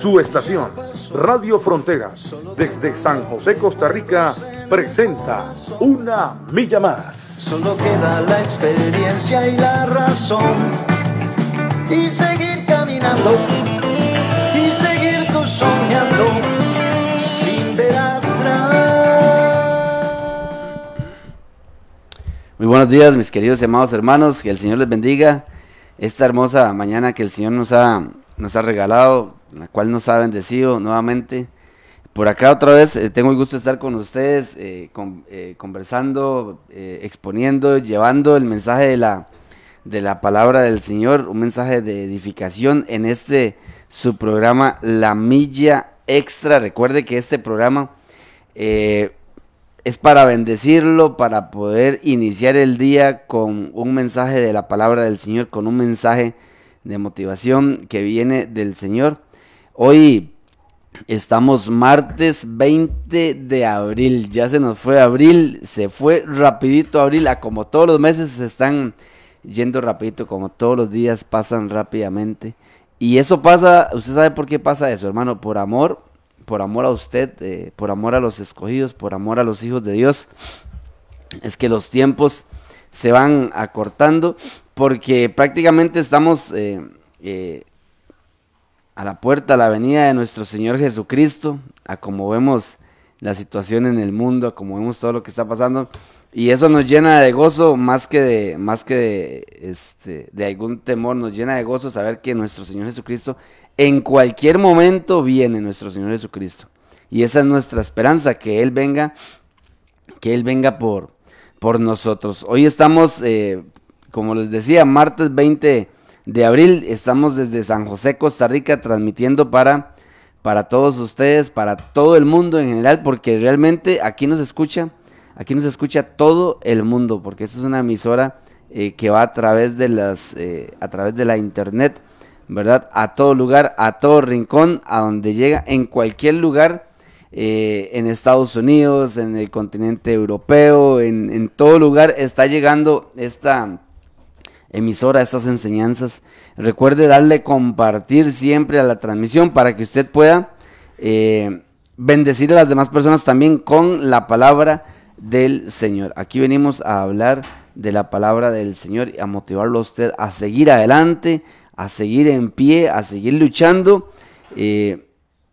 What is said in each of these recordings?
Su estación, Radio Fronteras, desde San José, Costa Rica, presenta Una Milla Más. Solo queda la experiencia y la razón. Y seguir caminando. Y seguir tú soñando. Sin ver atrás. Muy buenos días, mis queridos y amados hermanos. Que el Señor les bendiga. Esta hermosa mañana que el Señor nos ha, nos ha regalado, la cual nos ha bendecido nuevamente. Por acá otra vez eh, tengo el gusto de estar con ustedes, eh, eh, conversando, exponiendo, llevando el mensaje de la, de la palabra del Señor, un mensaje de edificación en este su programa La Milla Extra. Recuerde que este programa es para bendecirlo, para poder iniciar el día con un mensaje de la palabra del Señor, con un mensaje de motivación que viene del Señor. Hoy Estamos martes 20 de abril, ya se nos fue abril, se fue rapidito abril, a como todos los meses se están yendo rapidito, como todos los días pasan rápidamente. Y eso pasa, usted sabe por qué pasa eso, hermano, por amor, por amor a usted, eh, por amor a los escogidos, por amor a los hijos de Dios. Es que los tiempos se van acortando porque prácticamente estamos eh, eh, a la puerta, a la venida de nuestro Señor Jesucristo, a como vemos la situación en el mundo, a como vemos todo lo que está pasando, y eso nos llena de gozo más que de, más que este, de algún temor, nos llena de gozo saber que nuestro Señor Jesucristo en cualquier momento viene nuestro Señor Jesucristo. Y esa es nuestra esperanza, que Él venga, que Él venga por, por nosotros. Hoy estamos, eh, como les decía, martes 20 de abril, estamos desde San José, Costa Rica, transmitiendo para, para todos ustedes, para todo el mundo en general, porque realmente aquí nos escucha, aquí nos escucha todo el mundo, porque esta es una emisora eh, que va a través de las, eh, a través de la internet, ¿verdad? A todo lugar, a todo rincón, a donde llega, en cualquier lugar, eh, en Estados Unidos, en el continente europeo, en, en todo lugar está llegando esta emisora, estas enseñanzas. Recuerde darle compartir siempre a la transmisión para que usted pueda eh, bendecir a las demás personas también con la palabra del Señor. Aquí venimos a hablar de la palabra del Señor y a motivarlo a usted a seguir adelante, a seguir en pie, a seguir luchando. eh,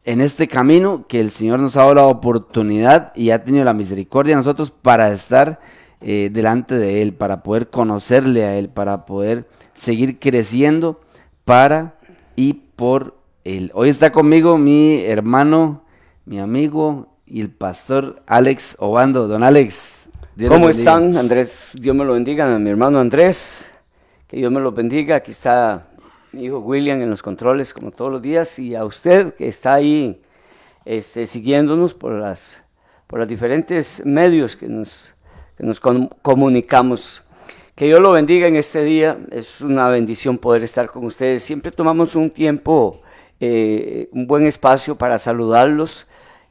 en este camino que el Señor nos ha dado la oportunidad y ha tenido la misericordia de nosotros para estar eh, delante de Él, para poder conocerle a Él, para poder seguir creciendo para y por Él. Hoy está conmigo mi hermano, mi amigo y el pastor Alex Obando. Don Alex. Dios ¿Cómo están? Andrés, Dios me lo bendiga, mi hermano Andrés, que Dios me lo bendiga. Aquí está mi hijo William en los controles, como todos los días, y a usted que está ahí este, siguiéndonos por las por los diferentes medios que nos, que nos com- comunicamos. Que Dios lo bendiga en este día, es una bendición poder estar con ustedes. Siempre tomamos un tiempo, eh, un buen espacio para saludarlos,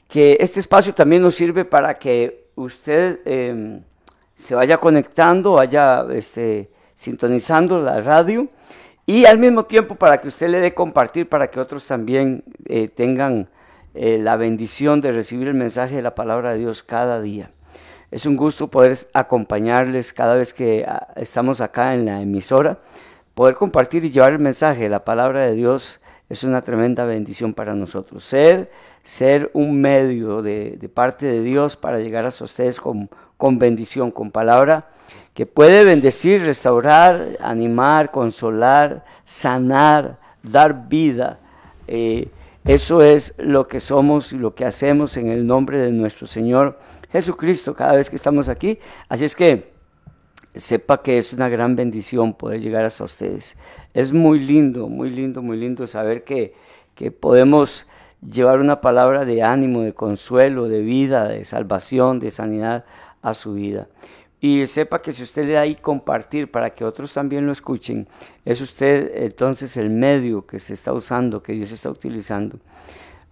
que este espacio también nos sirve para que usted eh, se vaya conectando, vaya este, sintonizando la radio y al mismo tiempo para que usted le dé compartir, para que otros también eh, tengan eh, la bendición de recibir el mensaje de la palabra de Dios cada día. Es un gusto poder acompañarles cada vez que ah, estamos acá en la emisora, poder compartir y llevar el mensaje la palabra de Dios es una tremenda bendición para nosotros. Ser, ser un medio de, de parte de Dios para llegar hasta ustedes con, con bendición, con palabra que puede bendecir, restaurar, animar, consolar, sanar, dar vida. Eh, eso es lo que somos y lo que hacemos en el nombre de nuestro Señor Jesucristo cada vez que estamos aquí. Así es que sepa que es una gran bendición poder llegar hasta ustedes. Es muy lindo, muy lindo, muy lindo saber que, que podemos llevar una palabra de ánimo, de consuelo, de vida, de salvación, de sanidad a su vida. Y sepa que si usted le da ahí compartir para que otros también lo escuchen, es usted entonces el medio que se está usando, que Dios está utilizando.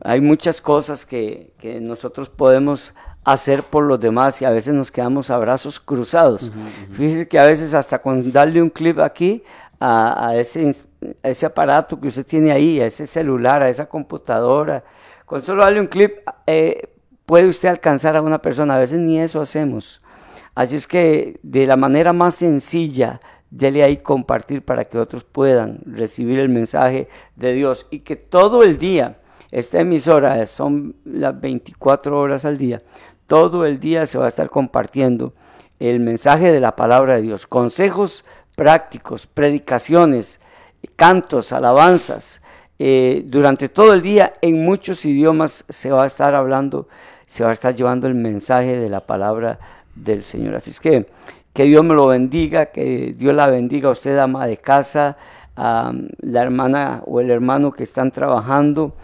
Hay muchas cosas que, que nosotros podemos hacer por los demás y a veces nos quedamos a brazos cruzados. Fíjese que a veces hasta con darle un clip aquí a, ese, ese aparato que usted tiene ahí, a ese celular, a esa computadora, con solo darle un clip eh, puede usted alcanzar a una persona. A veces ni eso hacemos. Así es que de la manera más sencilla, dele ahí compartir para que otros puedan recibir el mensaje de Dios y que todo el día, esta emisora son las 24 horas al día, todo el día se va a estar compartiendo el mensaje de la palabra de Dios, consejos prácticos, predicaciones, cantos, alabanzas. Eh, durante todo el día en muchos idiomas se va a estar hablando, se va a estar llevando el mensaje de la palabra del Señor. Así es que que Dios me lo bendiga, que Dios la bendiga a usted, ama de casa, a la hermana o el hermano que están trabajando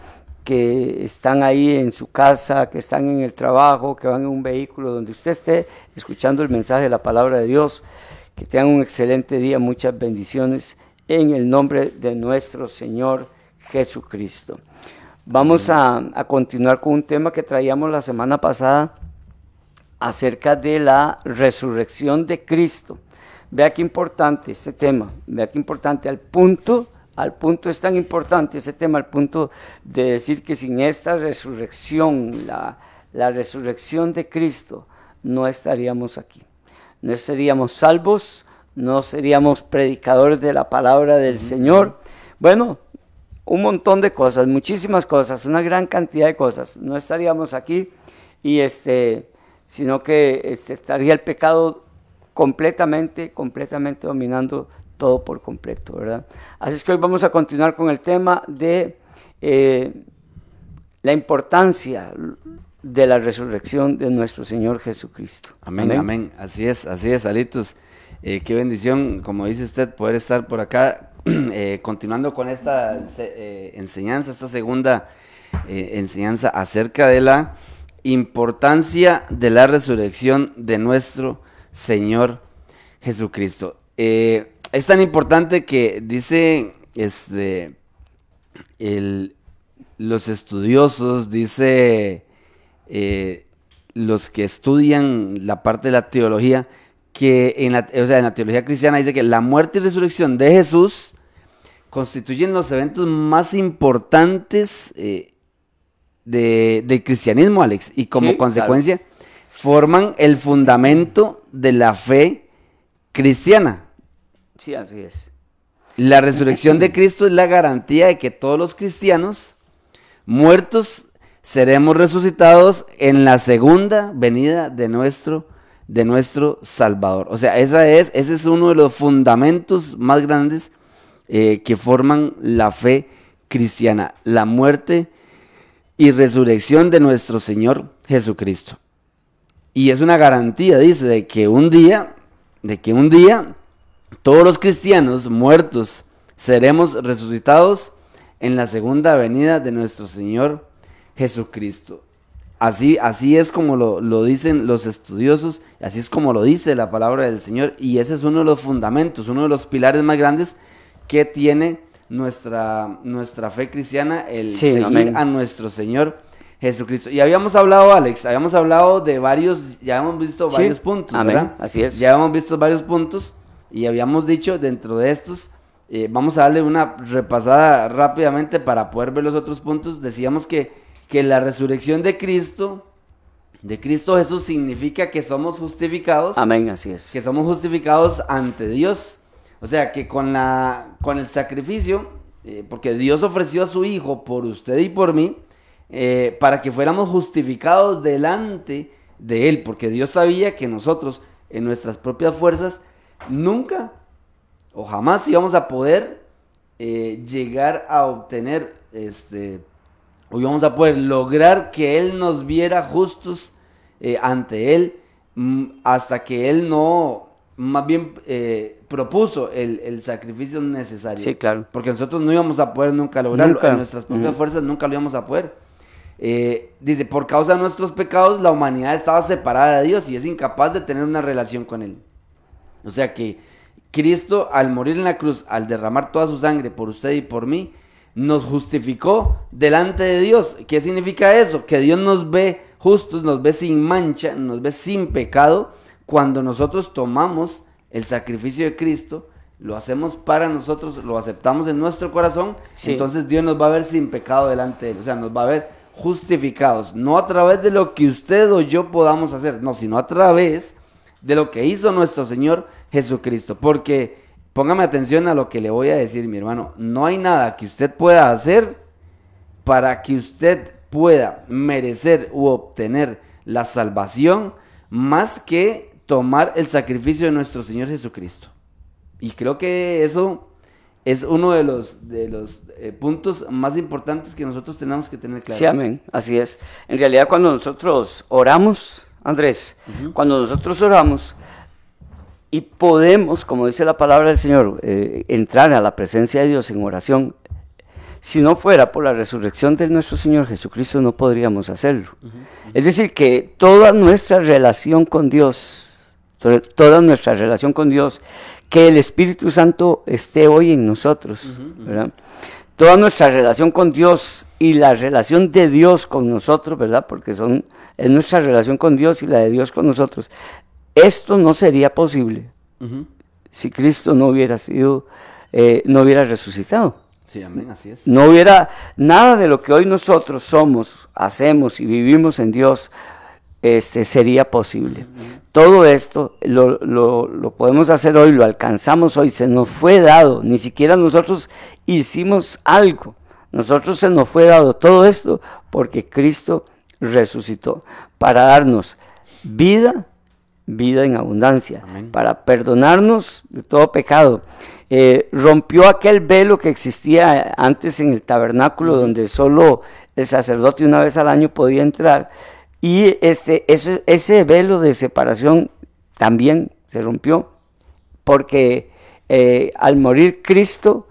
que están ahí en su casa, que están en el trabajo, que van en un vehículo, donde usted esté escuchando el mensaje de la palabra de Dios. Que tengan un excelente día, muchas bendiciones en el nombre de nuestro Señor Jesucristo. Vamos a, continuar con un tema que traíamos la semana pasada acerca de la resurrección de Cristo. Vea qué importante este tema, vea qué importante al punto al punto es tan importante ese tema, al punto de decir que sin esta resurrección, la, resurrección de Cristo, no estaríamos aquí. No seríamos salvos, no seríamos predicadores de la palabra del Señor. Bueno, un montón de cosas, muchísimas cosas, una gran cantidad de cosas. No estaríamos aquí y este, sino que este, estaría el pecado completamente, completamente dominando todo por completo, ¿verdad? Así es que hoy vamos a continuar con el tema de eh, la importancia de la resurrección de nuestro Señor Jesucristo. Amén, amén. Así es, así es, Alitos. Eh, qué bendición, como dice usted, poder estar por acá eh, continuando con esta enseñanza, esta segunda enseñanza acerca de la importancia de la resurrección de nuestro Señor Jesucristo. Eh, es tan importante que dice este los estudiosos, dice eh, los que estudian la parte de la teología, que en la, o sea, en la teología cristiana dice que la muerte y resurrección de Jesús constituyen los eventos más importantes eh, del cristianismo, Alex, y como consecuencia forman el fundamento de la fe cristiana. Sí, así es. La resurrección de Cristo es la garantía de que todos los cristianos muertos seremos resucitados en la segunda venida de nuestro, de nuestro Salvador. O sea, esa es, ese es uno de los fundamentos más grandes eh, que forman la fe cristiana, la muerte y resurrección de nuestro Señor Jesucristo. Y es una garantía, dice, de que un día, de que un día todos los cristianos muertos seremos resucitados en la segunda venida de nuestro Señor Jesucristo. Así, así es como lo, dicen los estudiosos, así es como lo dice la palabra del Señor, y ese es uno de los fundamentos, uno de los pilares más grandes que tiene nuestra, nuestra fe cristiana, el seguir a nuestro Señor Jesucristo. Y habíamos hablado, Alex, habíamos hablado de varios, ya hemos visto varios puntos, ¿verdad? Así es. Ya hemos visto varios puntos y habíamos dicho dentro de estos, eh, vamos a darle una repasada rápidamente para poder ver los otros puntos. Decíamos que, que la resurrección de Cristo, de Cristo Jesús, significa que somos justificados. Amén, así es. Que somos justificados ante Dios. O sea que con, la, con el sacrificio, eh, porque Dios ofreció a su Hijo por usted y por mí, eh, para que fuéramos justificados delante de Él, porque Dios sabía que nosotros, en nuestras propias fuerzas, nunca o jamás íbamos a poder eh, llegar a obtener, este, o íbamos a poder lograr que Él nos viera justos eh, ante Él, mm, hasta que Él no, más bien eh, propuso el, sacrificio necesario. Sí, claro. Porque nosotros no íbamos a poder nunca lograrlo, en nuestras propias fuerzas nunca lo íbamos a poder. eh, dice, por causa de nuestros pecados la humanidad estaba separada de Dios y es incapaz de tener una relación con Él. O sea que Cristo al morir en la cruz, al derramar toda su sangre por usted y por mí, nos justificó delante de Dios. ¿Qué significa eso? Que Dios nos ve justos, nos ve sin mancha, nos ve sin pecado cuando nosotros tomamos el sacrificio de Cristo, lo hacemos para nosotros, lo aceptamos en nuestro corazón, entonces Dios nos va a ver sin pecado delante de Él, o sea, nos va a ver justificados, no a través de lo que usted o yo podamos hacer, no, sino a través de lo que hizo nuestro Señor Jesucristo, porque póngame atención a lo que le voy a decir, mi hermano, no hay nada que usted pueda hacer para que usted pueda merecer u obtener la salvación más que tomar el sacrificio de nuestro Señor Jesucristo. Y creo que eso es uno de los, de los eh, puntos más importantes que nosotros tenemos que tener claro. Sí, amén, así es. En realidad cuando nosotros oramos, Andrés, cuando nosotros oramos y podemos, como dice la palabra del Señor, eh, entrar a la presencia de Dios en oración, si no fuera por la resurrección de nuestro Señor Jesucristo, no podríamos hacerlo. Es decir, que toda nuestra relación con Dios, toda nuestra relación con Dios, que el Espíritu Santo esté hoy en nosotros, ¿verdad? Toda nuestra relación con Dios y la relación de Dios con nosotros, ¿verdad? Porque son, es nuestra relación con Dios y la de Dios con nosotros. Esto no sería posible si Cristo no hubiera sido, eh, no hubiera resucitado. Sí, amén, así es. No hubiera nada de lo que hoy nosotros somos, hacemos y vivimos en Dios, este, sería posible. Todo esto lo, lo, podemos hacer hoy, lo alcanzamos hoy, se nos fue dado, ni siquiera nosotros hicimos algo, nosotros se nos fue dado todo esto porque Cristo resucitó para darnos vida, vida en abundancia, para perdonarnos de todo pecado eh, rompió aquel velo que existía antes en el tabernáculo, donde solo el sacerdote una vez al año podía entrar. Y este, ese, ese velo de separación también se rompió, porque eh, al morir Cristo,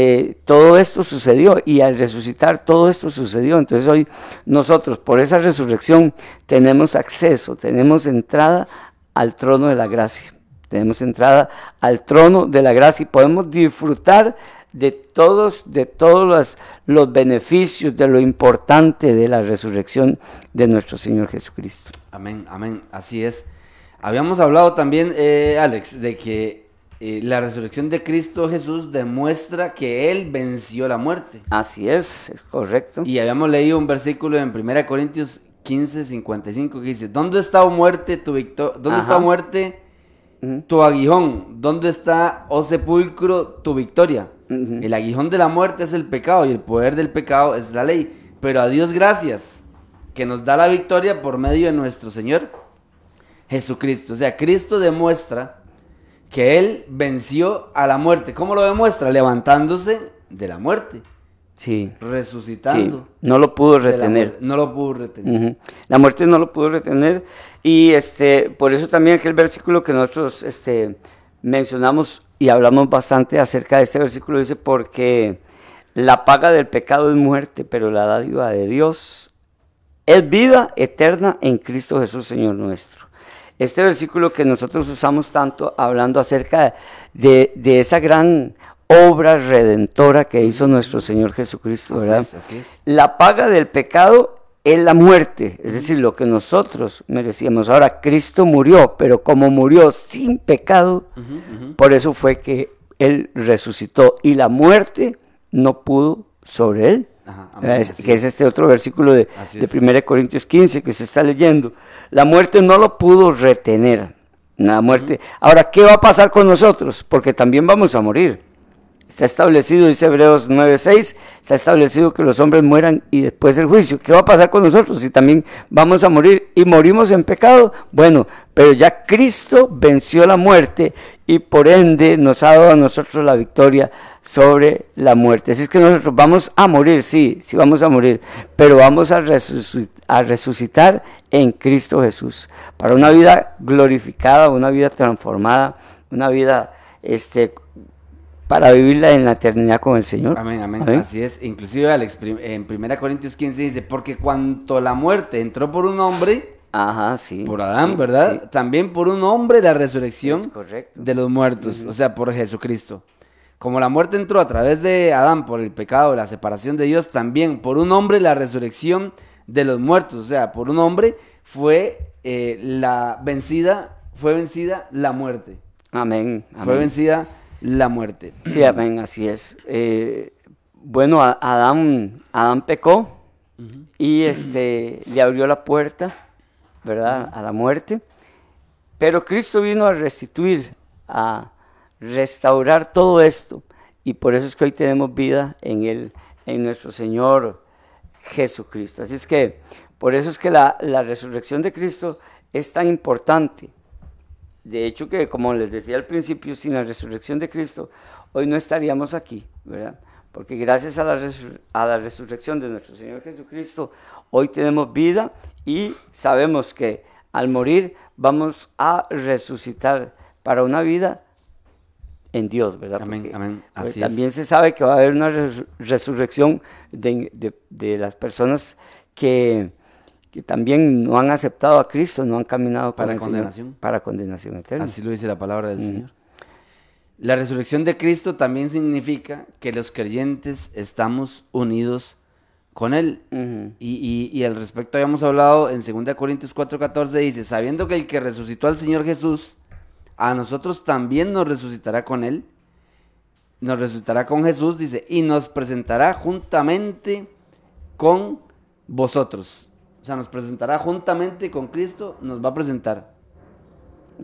eh, todo esto sucedió y al resucitar todo esto sucedió. Entonces hoy nosotros por esa resurrección tenemos acceso, tenemos entrada al trono de la gracia. Tenemos entrada al trono de la gracia y podemos disfrutar de todos, de todos los, los, beneficios, de lo importante de la resurrección de nuestro Señor Jesucristo. Amén, amén, así es. Habíamos hablado también, eh, Alex, de que eh, la resurrección de Cristo Jesús demuestra que Él venció la muerte. Así es, es correcto. Y habíamos leído un versículo en 1 Corintios 15, 55 que dice, ¿dónde está muerte tu victoria? ¿Dónde está muerte? tu aguijón, ¿dónde está, oh sepulcro, tu victoria? El aguijón de la muerte es el pecado y el poder del pecado es la ley. Pero a Dios gracias, que nos da la victoria por medio de nuestro Señor Jesucristo. O sea, Cristo demuestra que Él venció a la muerte. ¿Cómo lo demuestra? Levantándose de la muerte. Sí. Resucitando. No lo pudo retener. No lo pudo retener. La muerte no lo pudo retener. Y este, por eso también aquel versículo que nosotros este, mencionamos y hablamos bastante acerca de este versículo dice, porque la paga del pecado es muerte, pero la dádiva de Dios es vida eterna en Cristo Jesús, Señor nuestro. Este versículo que nosotros usamos tanto hablando acerca de, de esa gran obra redentora que hizo nuestro Señor Jesucristo, ¿verdad? La paga del pecado es la muerte, es decir, lo que nosotros merecíamos. Ahora, Cristo murió, pero como murió sin pecado, por eso fue que Él resucitó y la muerte no pudo sobre Él. Que es este otro versículo de, de 1 Corintios 15 que se está leyendo. La muerte no lo pudo retener. La muerte. Ahora, ¿qué va a pasar con nosotros? Porque también vamos a morir. Está establecido, dice Hebreos 9:6, está establecido que los hombres mueran y después el juicio. ¿Qué va a pasar con nosotros si también vamos a morir y morimos en pecado? Bueno, pero ya Cristo venció la muerte y por ende nos ha dado a nosotros la victoria sobre la muerte. Así es que nosotros vamos a morir, sí, sí vamos a morir, pero vamos a a resucitar en Cristo Jesús para una vida glorificada, una vida transformada, una vida este, para vivirla en la eternidad con el Señor. Amén, amén, Así es. Inclusive en 1 Corintios 15 dice, porque cuanto la muerte entró por un hombre, Ajá, sí, por Adán, ¿verdad? También por un hombre la resurrección de los muertos, o sea, por Jesucristo. Como la muerte entró a través de Adán por el pecado, la separación de Dios, también por un hombre la resurrección de los muertos, o sea, por un hombre fue eh, la vencida, fue vencida la muerte. Amén, Fue vencida la muerte. Sí, amén, así es. Eh, bueno, Adán, Adán pecó y este le abrió la puerta, ¿verdad? A la muerte. Pero Cristo vino a restituir, a restaurar todo esto. Y por eso es que hoy tenemos vida en él, en nuestro Señor Jesucristo. Así es que, por eso es que la, la resurrección de Cristo es tan importante. De hecho que, como les decía al principio, sin la resurrección de Cristo, hoy no estaríamos aquí, ¿verdad? Porque gracias a la, a la resurrección de nuestro Señor Jesucristo, hoy tenemos vida y sabemos que al morir vamos a resucitar para una vida en Dios, ¿verdad? Amén, amén. Así también se sabe que va a haber una resurrección de, de, las personas que, que, también no han aceptado a Cristo, no han caminado para condenación. para condenación eterna. Así lo dice la palabra del Señor. La resurrección de Cristo también significa que los creyentes estamos unidos con Él. y, y, al respecto habíamos hablado en 2 Corintios 4:14, dice, sabiendo que el que resucitó al Señor Jesús, a nosotros también nos resucitará con Él, nos resucitará con Jesús, dice, y nos presentará juntamente con vosotros. O sea, nos presentará juntamente con Cristo, nos va a presentar.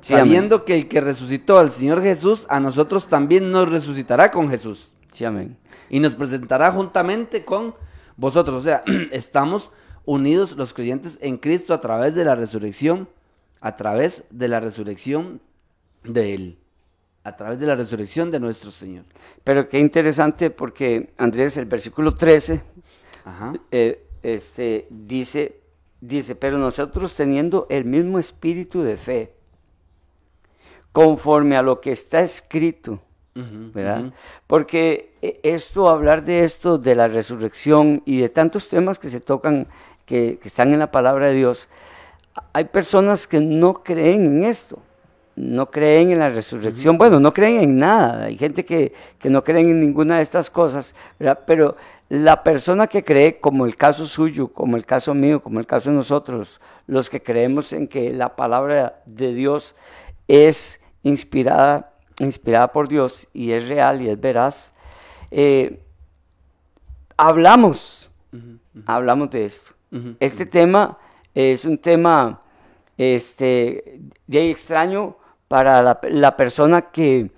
Sabiendo que el que resucitó al Señor Jesús, a nosotros también nos resucitará con Jesús. Sí, amén. Y nos presentará juntamente con vosotros. O sea, estamos unidos los creyentes en Cristo a través de la resurrección, a través de la resurrección de Él, a través de la resurrección de nuestro Señor. Pero qué interesante porque Andrés, el versículo 13, eh, este, dice, dice, pero nosotros teniendo el mismo espíritu de fe, conforme a lo que está escrito, ¿verdad? Porque eh, esto, hablar de esto, de la resurrección y de tantos temas que se tocan, que, que están en la palabra de Dios, hay personas que no creen en esto no creen en la resurrección, bueno, no creen en nada, hay gente que, no creen en ninguna de estas cosas, pero la persona que cree, como el caso suyo, como el caso mío, como el caso de nosotros, los que creemos en que la palabra de Dios es inspirada, inspirada por Dios y es real y es veraz, eh, hablamos, hablamos de esto. Este tema es un tema este, de extraño para la, persona que,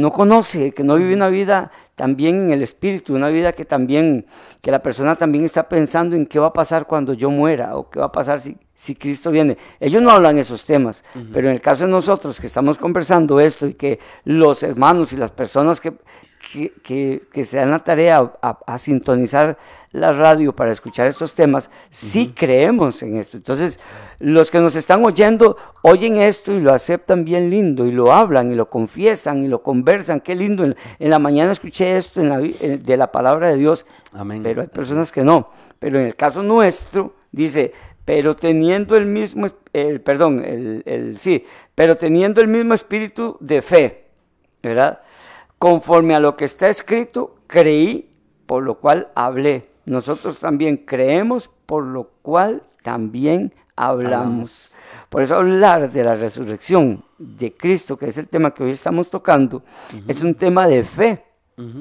no conoce, que no vive una vida también en el espíritu, una vida que también, que la persona también está pensando en qué va a pasar cuando yo muera o qué va a pasar si, si Cristo viene. Ellos no hablan esos temas, pero en el caso de nosotros que estamos conversando esto y que los hermanos y las personas que, que, se dan la tarea a, sintonizar la radio para escuchar estos temas, sí creemos en esto. Entonces, los que nos están oyendo oyen esto y lo aceptan bien lindo y lo hablan y lo confiesan y lo conversan. Qué lindo. En, la mañana escuché esto en la, de la palabra de Dios, Amén. pero hay personas que no. Pero en el caso nuestro, dice, pero teniendo el mismo, el, perdón, el, el, sí, pero teniendo el mismo espíritu de fe, ¿verdad? Conforme a lo que está escrito, creí, por lo cual hablé. Nosotros también creemos, por lo cual también hablamos. Por eso hablar de la resurrección de Cristo, que es el tema que hoy estamos tocando, es un tema de fe.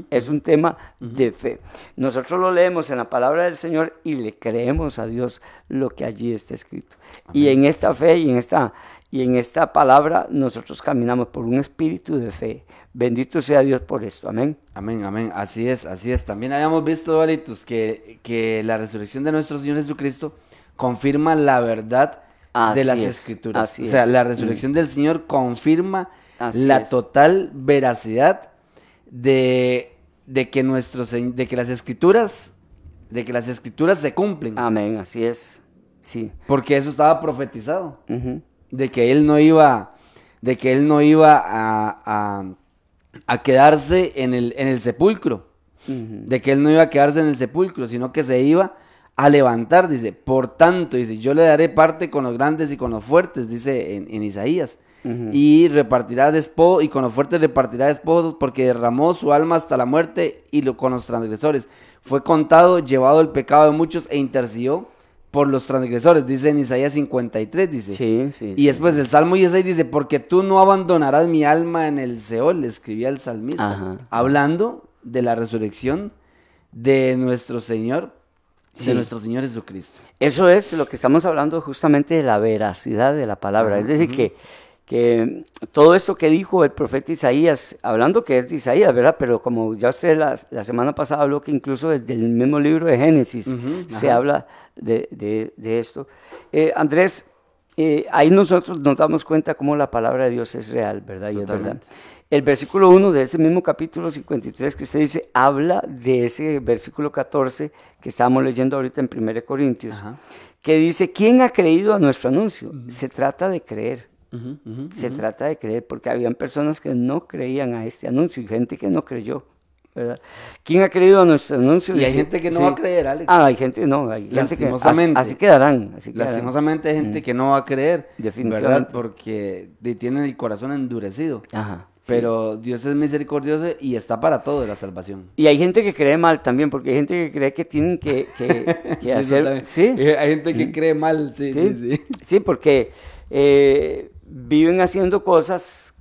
Es un tema de fe. Nosotros lo leemos en la palabra del Señor y le creemos a Dios lo que allí está escrito. Y en esta fe y en esta, y en esta palabra nosotros caminamos por un espíritu de fe. Bendito sea Dios por esto. Amén. Amén, amén. Así es, así es. También habíamos visto, Valitus, que, que la resurrección de nuestro Señor Jesucristo confirma la verdad de las escrituras. o sea, la resurrección del Señor confirma la total veracidad de, de que nuestros de que las escrituras de que las escrituras se cumplen. Amén, así es. Sí. Porque eso estaba profetizado. De que él no iba de que él no iba a a quedarse en el, en el sepulcro, de que él no iba a quedarse en el sepulcro, sino que se iba a levantar, dice, por tanto, dice, yo le daré parte con los grandes y con los fuertes, dice en, en Isaías, y repartirá despojos, y con los fuertes repartirá despojos, porque derramó su alma hasta la muerte y lo con los transgresores. Fue contado, llevado el pecado de muchos e intercedió por los transgresores, dice en Isaías 53, dice. Sí, sí. Y después del Salmo 16 dice, porque tú no abandonarás mi alma en el Seol, le escribía el salmista, Ajá. hablando de la resurrección de nuestro Señor, Sí. de nuestro Señor Jesucristo. Eso es lo que estamos hablando justamente de la veracidad de la palabra. es decir, que, que todo esto que dijo el profeta Isaías, hablando que es de Isaías, ¿verdad? Pero como ya usted la, la semana pasada habló que incluso desde el mismo libro de Génesis se ajá. habla de, de- de esto. Eh, Andrés, eh, ahí nosotros nos damos cuenta cómo la palabra de Dios es real, ¿verdad? Y es verdad. El versículo 1 de ese mismo capítulo 53 que usted dice, habla de ese versículo 14 que estábamos leyendo ahorita en 1 Corintios, Ajá. que dice, ¿quién ha creído a nuestro anuncio? Se trata de creer, Se trata de creer, porque habían personas que no creían a este anuncio y gente que no creyó. ¿verdad? ¿Quién ha creído a nuestro anuncio? Y hay gente que no va a creer, Alex. Ah, hay gente no, hay gente que así, Lastimosamente. así quedarán. Así quedarán. Lastimosamente hay gente que no va a creer, Definitivamente. ¿verdad? Porque de- tienen el corazón endurecido. Ajá, sí. Pero Dios es misericordioso y está para todo la salvación. Y hay gente que cree mal también, porque hay gente que cree que tienen que, que- que Sí, eso hacer... Sí, Eh, Hay gente que cree mal, sí, sí, Sí, sí. sí, porque eh, viven haciendo cosas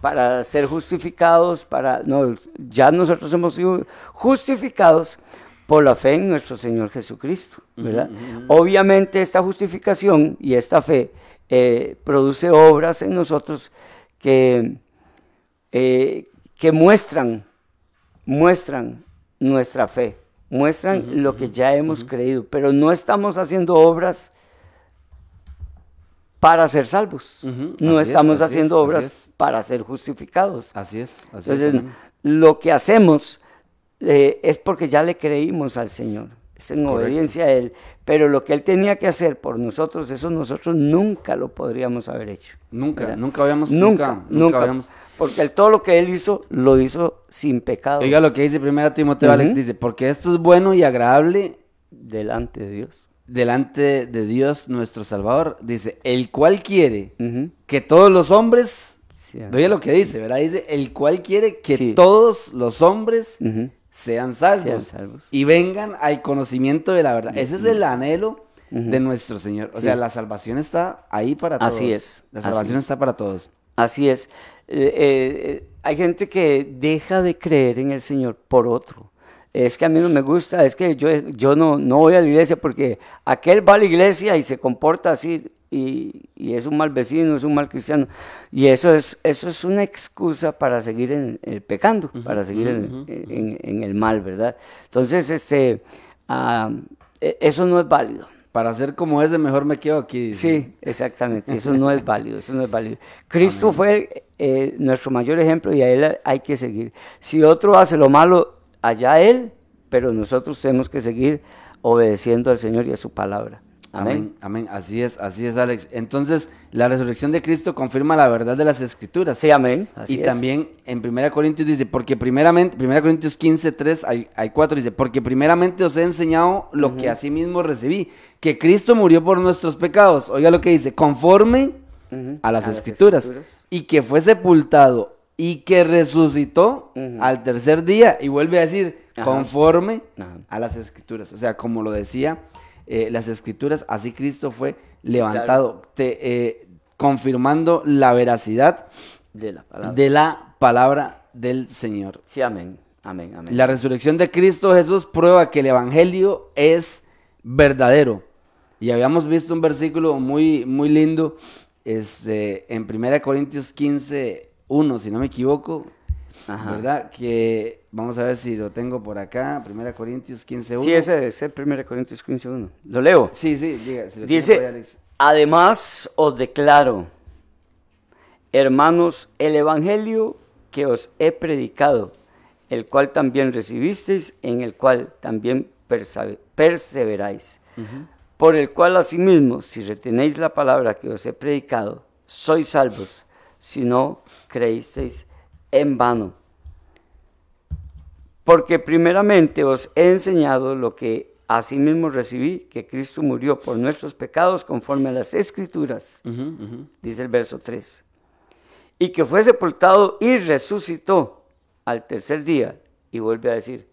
para ser justificados, para no, ya nosotros hemos sido justificados por la fe en nuestro Señor Jesucristo, ¿verdad? Obviamente esta justificación y esta fe eh, produce obras en nosotros que, eh, que muestran, muestran nuestra fe, muestran lo que ya hemos creído, pero no estamos haciendo obras para ser salvos. No así estamos haciendo es, obras es. para ser justificados. Así es, así. Entonces, lo que hacemos eh, es porque ya le creímos al Señor, es en Correcto. obediencia a Él. Pero lo que Él tenía que hacer por nosotros, eso nosotros nunca lo podríamos haber hecho. Nunca, ¿verdad? nunca habíamos, Nunca, nunca, nunca. habíamos- Porque todo lo que Él hizo, lo hizo sin pecado Oiga lo que dice primera Timoteo, Alex, Ujú. dice, porque esto es bueno y agradable delante de Dios. Delante de Dios nuestro Salvador, dice, el cual quiere que todos los hombres, oiga lo que dice, ¿verdad? Dice, el cual quiere que Sí. todos los hombres sean salvos, Sean salvos. y vengan al conocimiento de la verdad. Ese es el anhelo de nuestro Señor. O Sí. sea, la salvación está ahí para todos. Así es, La salvación es. está para todos. Así es. Eh, eh, hay gente que deja de creer en el Señor por otro. Es que a mí no me gusta, es que yo, yo no, no voy a la iglesia porque aquel va a la iglesia y se comporta así y, y es un mal vecino, es un mal cristiano. Y eso es, eso es una excusa para seguir en, el pecando, para seguir en, en- en el mal, ¿verdad? Entonces, este, ah, e- eso no es válido. Para ser como ese, mejor me quedo aquí. dice. Sí, exactamente. Eso no es válido. Eso no es válido. Cristo fue eh, nuestro mayor ejemplo y a él hay que seguir. Si otro hace lo malo, allá él, pero nosotros tenemos que seguir obedeciendo al Señor y a su palabra. Amén. Amén, amén. Así es, así es, Alex. Entonces, la resurrección de Cristo confirma la verdad de las Escrituras. Sí, amén. Así y es. también en 1 Corintios dice, porque primeramente, 1 Corintios 15, 3 al, al 4 dice, porque primeramente os he enseñado lo que asimismo recibí, que Cristo murió por nuestros pecados. Oiga lo que dice, conforme a las, escrituras, y que fue sepultado y que resucitó al tercer día. Y vuelve a decir, Ajá. conforme Ajá. a las escrituras. O sea, como lo decía eh, las escrituras, así Cristo fue Sí, levantado, te- eh, confirmando la veracidad De la palabra. de la palabra del Señor. Sí, amén. Amén, amén. La resurrección de Cristo Jesús prueba que el Evangelio es verdadero. Y habíamos visto un versículo muy, muy lindo este, en 1 Corintios 15, 1, si no me equivoco, Ajá. ¿verdad? Que vamos a ver si lo tengo por acá, 1 Corintios 15, 1. Sí, ese es el 1 Corintios 15, 1. Lo leo. Sí, sí, diga, si lo ahí, Dice, Alex. además os declaro, hermanos, el Evangelio que os he predicado, el cual también recibisteis, en el cual también perseveráis, por el cual asimismo, si retenéis la palabra que os he predicado, sois salvos, si no creísteis en vano. Porque primeramente os he enseñado lo que asimismo recibí, que Cristo murió por nuestros pecados conforme a las escrituras, dice el verso 3, y que fue sepultado y resucitó al tercer día, y vuelve a decir,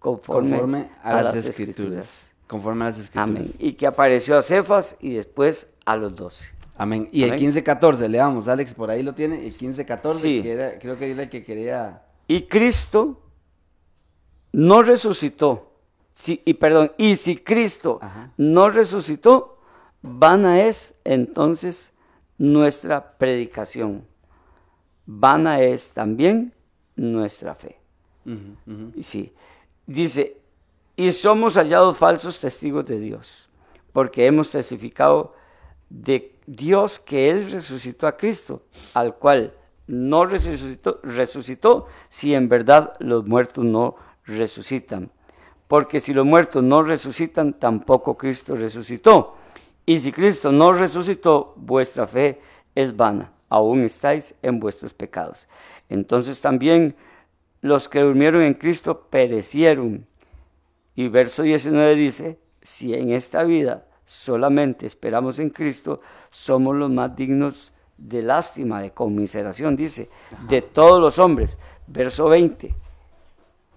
conforme, Conforme a, las, escrituras. Conforme a las escrituras. Amén. Y que apareció a Cefas y después a los doce. Amén. Y el Amén. 15-14, leamos, Alex, por ahí lo tiene. El 15-14, Sí. que era, creo que era el que quería. Y Cristo no resucitó. Sí, y perdón, y si Cristo Ajá. no resucitó, vana es entonces nuestra predicación. Vana es también nuestra fe. Sí, dice, y somos hallados falsos testigos de Dios, porque hemos testificado de Dios que Él resucitó a Cristo, al cual no resucitó, resucitó si en verdad los muertos no resucitan. Porque si los muertos no resucitan, tampoco Cristo resucitó. Y si Cristo no resucitó, vuestra fe es vana, aún estáis en vuestros pecados. Entonces también los que durmieron en Cristo perecieron. Y verso 19 dice, si en esta vida solamente esperamos en Cristo, somos los más dignos de lástima, de conmiseración, dice, de todos los hombres. Verso 20,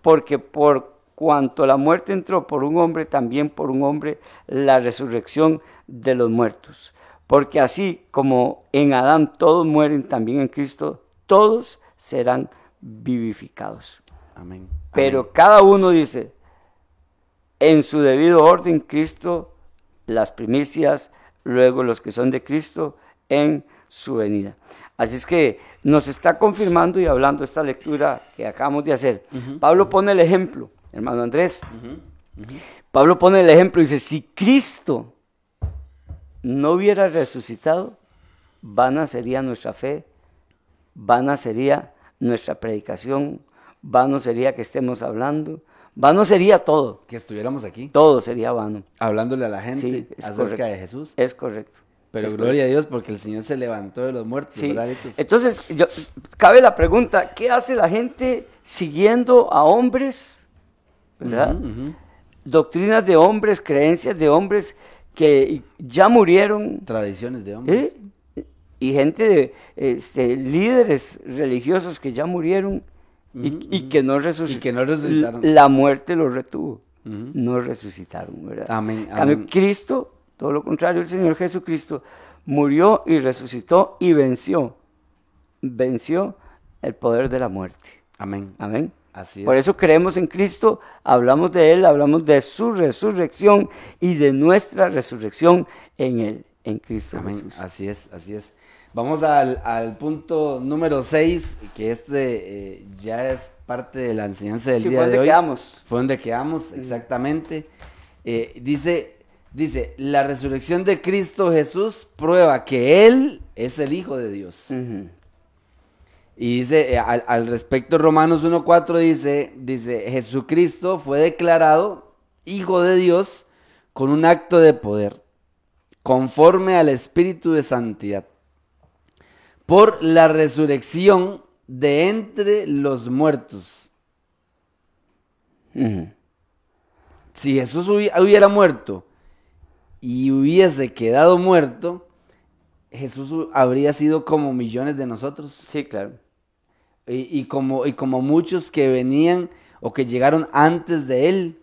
porque por cuanto la muerte entró por un hombre, también por un hombre la resurrección de los muertos. Porque así como en Adán todos mueren, también en Cristo todos serán vivificados. Amén. Pero Amén. cada uno dice, en su debido orden, Cristo, las primicias, luego los que son de Cristo, en su venida. Así es que nos está confirmando y hablando esta lectura que acabamos de hacer. Pablo pone el ejemplo, hermano Andrés. Pablo pone el ejemplo y dice, si Cristo no hubiera resucitado, vana sería nuestra fe, vana sería nuestra predicación, vano sería que estemos hablando, vano sería todo, Que estuviéramos aquí todo sería vano. hablándole a la gente Sí, acerca correcto. de Jesús. Es correcto. Pero es gloria a Dios porque el Señor se levantó de los muertos, Sí. ¿verdad, Litos? Entonces, yo- cabe la pregunta, ¿qué hace la gente siguiendo a hombres? ¿Verdad? Doctrinas de hombres, creencias de hombres que ya murieron. Tradiciones de hombres. ¿eh? Y gente de este, líderes religiosos que ya murieron y, que no resucitaron. Y que no resucitaron. La muerte los retuvo. No resucitaron, ¿verdad? Amén, cambio, amén. Cristo, todo lo contrario, el Señor Jesucristo murió y resucitó y venció. Venció el poder de la muerte. Amén. Amén. Así es. Por eso creemos en Cristo, hablamos de Él, hablamos de su resurrección y de nuestra resurrección en Él, en Cristo Amén. Jesús. Así es, así es. Vamos al, al punto número 6, que este eh, ya es parte de la enseñanza del Sí, día fue de donde hoy. quedamos. Fue donde quedamos, exactamente. Eh, dice, dice, la resurrección de Cristo Jesús prueba que Él es el Hijo de Dios. Y dice, eh, al, al respecto, Romanos 1.4 dice, dice, Jesucristo fue declarado Hijo de Dios con un acto de poder, conforme al Espíritu de Santidad, por la resurrección de entre los muertos. Si Jesús hubi- hubiera muerto y hubiese quedado muerto, Jesús habría sido como millones de nosotros. Sí, claro. Y, y como, y como muchos que venían o que llegaron antes de él.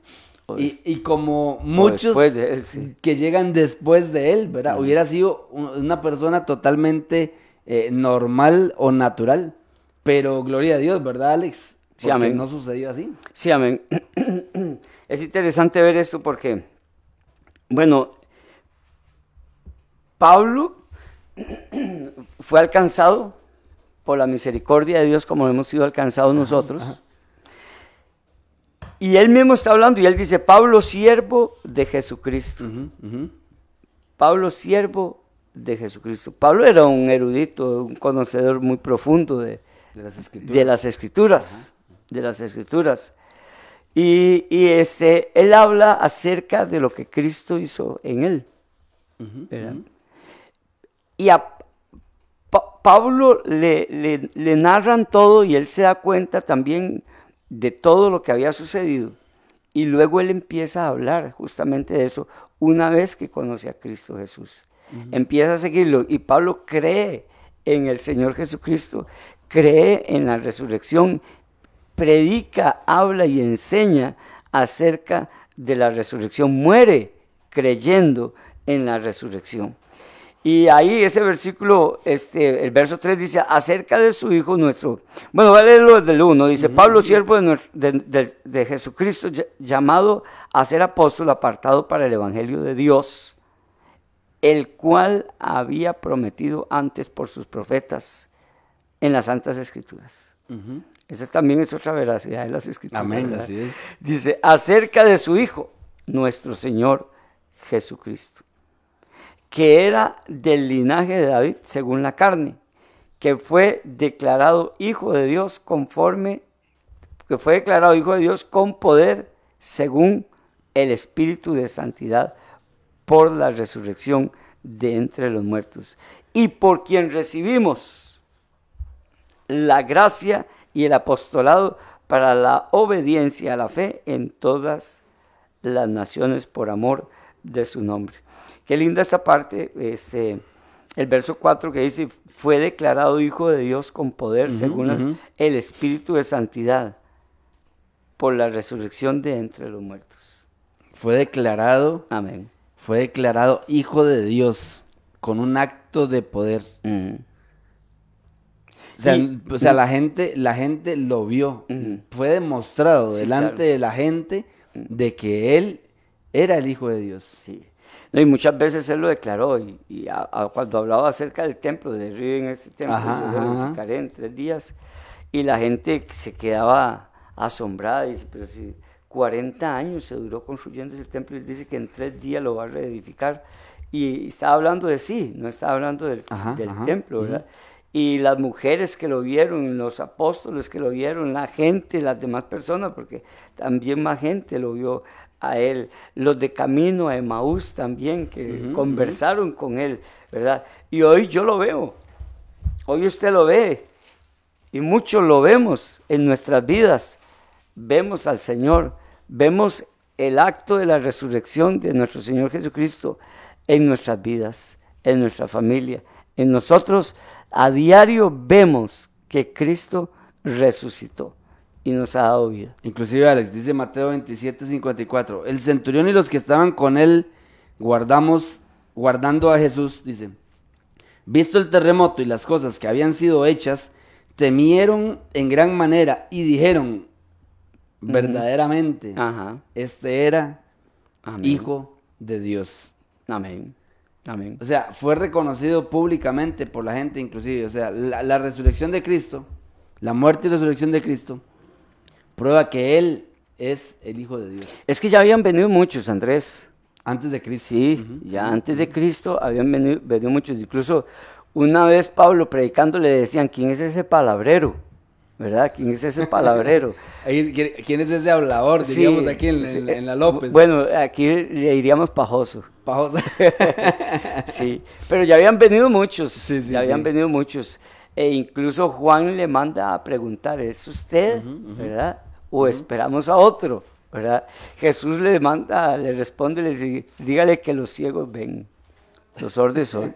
Y, y como muchos después de él, sí. que llegan después de él, ¿verdad? Hubiera sido un- una persona totalmente eh, normal o natural. Pero gloria a Dios, ¿verdad, Alex? Sí, Porque amén. no sucedió así. Sí, amén. Es interesante ver esto porque, bueno, Pablo fue alcanzado por la misericordia de Dios como hemos sido alcanzados nosotros. Y él mismo está hablando y él dice, Pablo, siervo de Jesucristo. Ujú, ujú. Pablo, siervo de Jesucristo. Pablo era un erudito, un conocedor muy profundo de, De las escrituras. de las escrituras, de las escrituras. Y, y, este, él habla acerca de lo que Cristo hizo en él. Y a- Pa- Pablo le, le, le narran todo y él se da cuenta también de todo lo que había sucedido. Y luego él empieza a hablar justamente de eso una vez que conoce a Cristo Jesús. Empieza a seguirlo y Pablo cree en el Señor Jesucristo, cree en la resurrección, predica, habla y enseña acerca de la resurrección, muere creyendo en la resurrección. Y ahí ese versículo, este, el verso 3 dice, acerca de su Hijo nuestro. Bueno, voy a leerlo desde el 1. Dice, Pablo, siervo de, de, Jesucristo, llamado a ser apóstol, apartado para el Evangelio de Dios, el cual había prometido antes por sus profetas en las Santas Escrituras. Esa también es otra veracidad de las Escrituras. Amén, así es. Dice, acerca de su Hijo, nuestro Señor Jesucristo que era del linaje de David según la carne, que fue declarado hijo de Dios conforme, que fue declarado hijo de Dios con poder según el Espíritu de Santidad por la resurrección de entre los muertos, y por quien recibimos la gracia y el apostolado para la obediencia a la fe en todas las naciones por amor de su nombre Qué linda esa parte, este, el verso 4 que dice, fue declarado hijo de Dios con poder según el Espíritu de Santidad por la resurrección de entre los muertos. Fue declarado, amén. Fue declarado hijo de Dios con un acto de poder. O sea, la gente, la gente lo vio. Fue demostrado delante de la gente de que él era el hijo de Dios. Sí. Y muchas veces él lo declaró, y, cuando hablaba acerca del templo, de río en este templo, ajá, en tres días, y la gente se quedaba asombrada, y dice, pero si 40 años se duró construyendo ese templo, y dice que en tres días lo va a reedificar, y estaba hablando de sí, no estaba hablando del, templo, ¿verdad? Y las mujeres que lo vieron, los apóstoles que lo vieron, la gente, las demás personas, porque también más gente lo vio a él, los de camino a Emaús también, que conversaron con él, ¿verdad? Y hoy yo lo veo, hoy usted lo ve, y muchos lo vemos en nuestras vidas, vemos al Señor, vemos el acto de la resurrección de nuestro Señor Jesucristo en nuestras vidas, en nuestra familia, en nosotros a diario vemos que Cristo resucitó y nos ha dado vida. Inclusive Alex, dice Mateo 27, 54, el centurión y los que estaban con él guardamos, guardando a Jesús, dice, visto el terremoto y las cosas que habían sido hechas, temieron en gran manera y dijeron, verdaderamente, este era hijo de Dios. Amén. Amén. O sea, fue reconocido públicamente por la gente inclusive. O sea, la, la resurrección de Cristo, la muerte y resurrección de Cristo, prueba que Él es el Hijo de Dios. Es que ya habían venido muchos, Andrés. Antes de Cristo. Sí, ya antes de Cristo habían venido, muchos. Incluso una vez Pablo predicando le decían, ¿quién es ese palabrero? ¿Verdad? ¿Quién es ese palabrero? ¿Quién es ese hablador, diríamos aquí en, la López? Bueno, aquí le diríamos pajoso. Pajoso. sí, pero ya habían venido muchos, sí, sí, ya habían venido muchos. E incluso Juan le manda a preguntar, ¿es usted? ¿Verdad? O esperamos a otro, ¿verdad? Jesús le manda, le responde, le dice, dígale que los ciegos ven, los sordos son,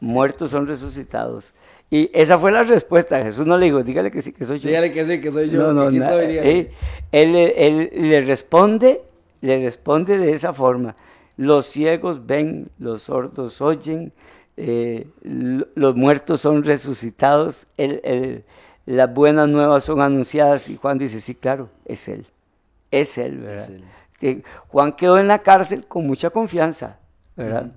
muertos son resucitados. Y esa fue la respuesta. Jesús no le dijo, dígale que sí, que soy yo. Dígale que sí, que soy yo. No, no, eh, él, él, le responde, le responde de esa forma. Los ciegos ven, los sordos oyen, eh, los muertos son resucitados, las buenas nuevas son anunciadas y Juan dice, sí, claro, es Él, es Él, ¿verdad? Juan quedó en la cárcel con mucha confianza, ¿verdad?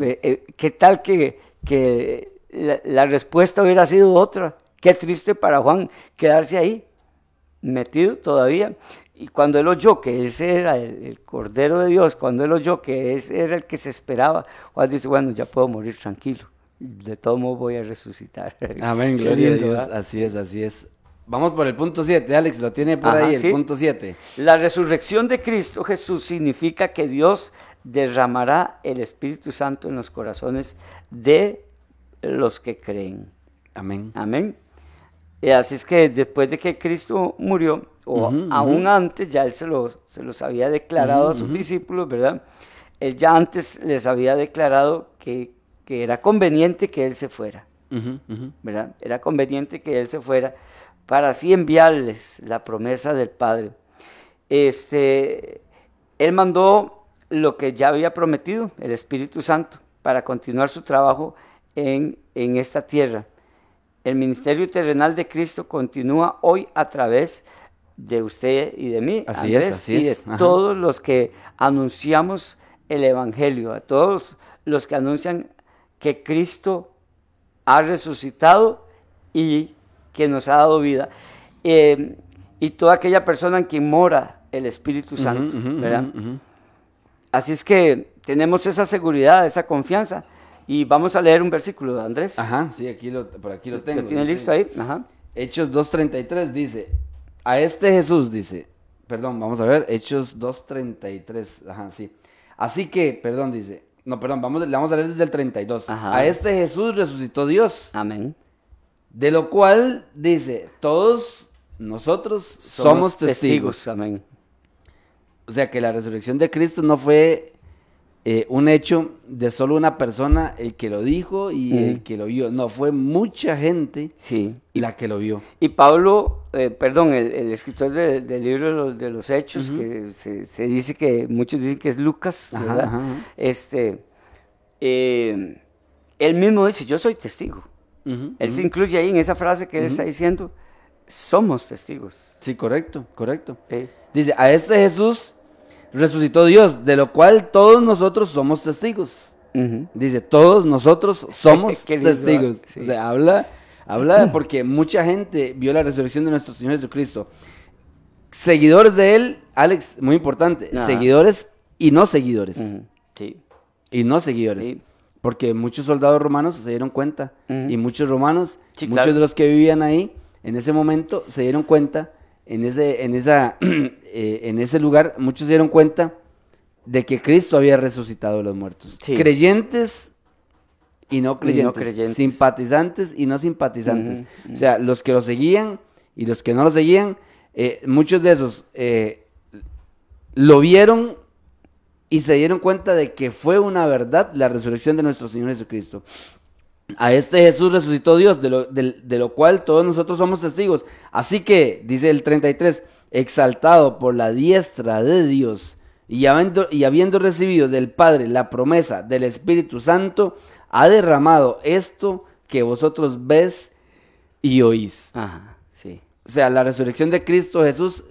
Eh, eh, ¿Qué tal que, que la, respuesta hubiera sido otra? Qué triste para Juan quedarse ahí, metido todavía. Y cuando él oyó que ese era el, Cordero de Dios, cuando él oyó que ese era el que se esperaba, Juan dice, bueno, ya puedo morir tranquilo. De todo modo voy a resucitar. Amén, gloria a Dios. Así es, así es. Vamos por el punto 7, Alex, lo tiene por ahí, el punto 7. La resurrección de Cristo Jesús significa que Dios derramará el Espíritu Santo en los corazones de los que creen. Amén. Amén. Y así es que después de que Cristo murió, o aún antes, ya él se, lo- se los había declarado a sus discípulos, ¿verdad? Él ya antes les había declarado que, que era conveniente que él se fuera. ¿verdad? Era conveniente que él se fuera para así enviarles la promesa del Padre. Este, él mandó lo que ya había prometido, el Espíritu Santo, para continuar su trabajo en, en esta tierra. El ministerio terrenal de Cristo continúa hoy a través de usted y de mí, Así es, así y de es, todos los que anunciamos el Evangelio, a todos los que anuncian que Cristo ha resucitado y que nos ha dado vida. Eh, y toda aquella persona en quien mora el Espíritu Santo. Así es que tenemos esa seguridad, esa confianza. Y vamos a leer un versículo, Andrés. Ajá, sí, aquí lo, por aquí lo tengo. ¿Lo tiene listo ahí? Ajá. Hechos 2.33 dice, a este Jesús dice, perdón, vamos a ver, Hechos 2.33, ajá, sí. Así que, perdón, dice, no, perdón, vamos, le vamos a leer desde el 32. Ajá. A este Jesús resucitó Dios, Amén. de lo cual dice, todos nosotros somos, testigos. Amén. O sea que la resurrección de Cristo no fue eh, un hecho de solo una persona el que lo dijo y el que lo vio, no, fue mucha gente Sí. la que lo vio. Y Pablo, eh, perdón, el, el escritor de- del libro de los, de los Hechos, que se, se dice que, muchos dicen que es Lucas, Ajá, ¿verdad? ajá, ajá. Este, eh, él mismo dice, yo soy testigo. Ujú, Él se incluye ahí en esa frase que él está diciendo, somos testigos. Sí, correcto, correcto. Dice, a este Jesús resucitó Dios, de lo cual todos nosotros somos testigos. Dice, todos nosotros somos testigos. sí. O sea, habla, habla porque mucha gente vio la resurrección de nuestro Señor Jesucristo. Seguidores de él, Alex, muy importante, Ajá. seguidores y no seguidores. Sí. Y no seguidores. Sí. Porque muchos soldados romanos se dieron cuenta. Y muchos romanos, Sí, muchos claro. de los que vivían ahí, en ese momento, se dieron cuenta, en ese, en esa, eh, en ese lugar, muchos se dieron cuenta de que Cristo había resucitado de los muertos. Sí. Creyentes y no creyentes, creyentes. simpatizantes y no simpatizantes. O sea, los que lo seguían y los que no lo seguían, eh, muchos de esos eh, lo vieron y se dieron cuenta de que fue una verdad la resurrección de nuestro Señor Jesucristo. A este Jesús resucitó Dios, de lo, de lo cual todos nosotros somos testigos. Así que, dice el 33, exaltado por la diestra de Dios y habiendo, y habiendo recibido del Padre la promesa del Espíritu Santo, ha derramado esto que vosotros ves y oís. Ajá, sí. O sea, la resurrección de Cristo Jesús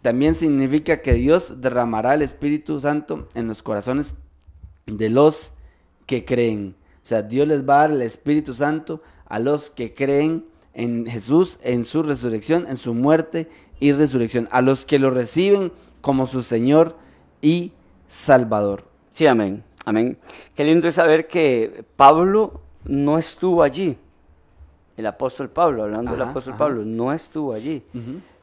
también significa que Dios derramará el Espíritu Santo en los corazones de los que creen. O sea, Dios les va a dar el Espíritu Santo a los que creen en Jesús, en su resurrección, en su muerte y resurrección, a los que lo reciben como su Señor y Salvador. Sí, amén. Amén. Qué lindo es saber que Pablo no estuvo allí. El apóstol Pablo, hablando del Ajá, apóstol ajá. Pablo, no estuvo allí.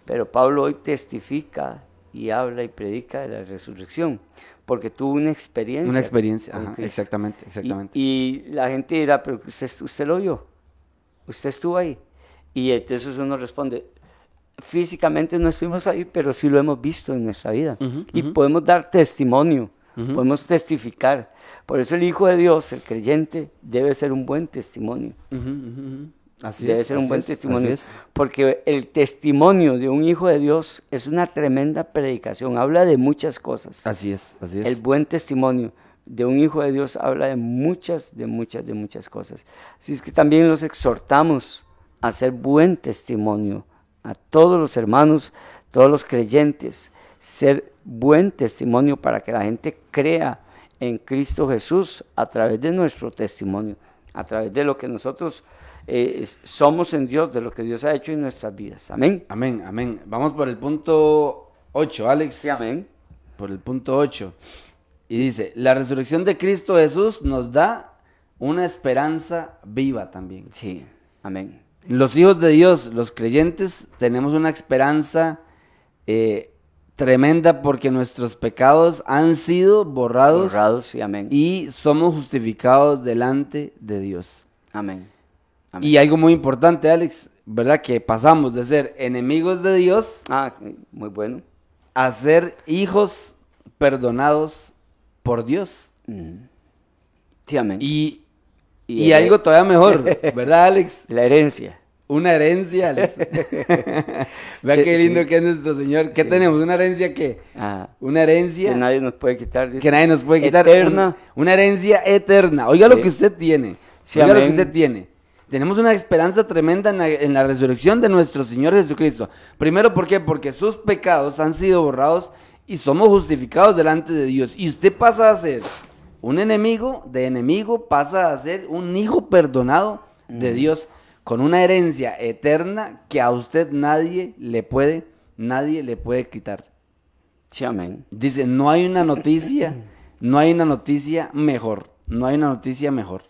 Pero Pablo hoy testifica y habla y predica de la resurrección, porque tuvo una experiencia. Una experiencia, ajá, Cristo. exactamente, Y- exactamente. Y, la gente dirá, pero usted, usted lo vio, usted estuvo ahí. Y entonces uno responde, físicamente no estuvimos ahí, pero sí lo hemos visto en nuestra vida. Y podemos dar testimonio, podemos testificar. Por eso el Hijo de Dios, el creyente, debe ser un buen testimonio. Así debe es, ser un buen es, testimonio. Porque el testimonio de un Hijo de Dios es una tremenda predicación, habla de muchas cosas. Así es, así es. El buen testimonio de un hijo de Dios habla de muchas, de muchas, de muchas cosas. Así es que también los exhortamos a hacer buen testimonio a todos los hermanos, todos los creyentes, ser buen testimonio para que la gente crea en Cristo Jesús a través de nuestro testimonio, a través de lo que nosotros eh, somos en Dios, de lo que Dios ha hecho en nuestras vidas. Amén. Amén, amén. Vamos por el punto 8, Alex. Sí, amén. Por el punto 8. Y dice, la resurrección de Cristo Jesús nos da una esperanza viva también. Sí, amén. Los hijos de Dios, los creyentes, tenemos una esperanza eh, tremenda porque nuestros pecados han sido borrados Honrados, sí, amén. y somos justificados delante de Dios. Amén. Amén. Y algo muy importante, Alex, ¿verdad? Que pasamos de ser enemigos de Dios Ah, muy bueno. a ser hijos perdonados por Dios. Mm. Sí, amén. Y, Y algo todavía mejor, ¿verdad, Alex? La herencia. Una herencia, Alex. Vea qué lindo sí. que es nuestro Señor. ¿Qué Sí. tenemos? Una herencia que... Ah, Una herencia que nadie nos puede quitar. dice. que nadie nos puede quitar. Eterna. Un- una herencia eterna. Oiga lo que usted tiene. Oiga lo que usted tiene. Tenemos una esperanza tremenda en la, en la resurrección de nuestro Señor Jesucristo. Primero, ¿por qué? Porque sus pecados han sido borrados y somos justificados delante de Dios. Y usted pasa a ser un enemigo, de enemigo pasa a ser un hijo perdonado de Dios con una herencia eterna que a usted nadie le puede, nadie le puede quitar. Sí, amén. Dice, no hay una noticia, no hay una noticia mejor, no hay una noticia mejor.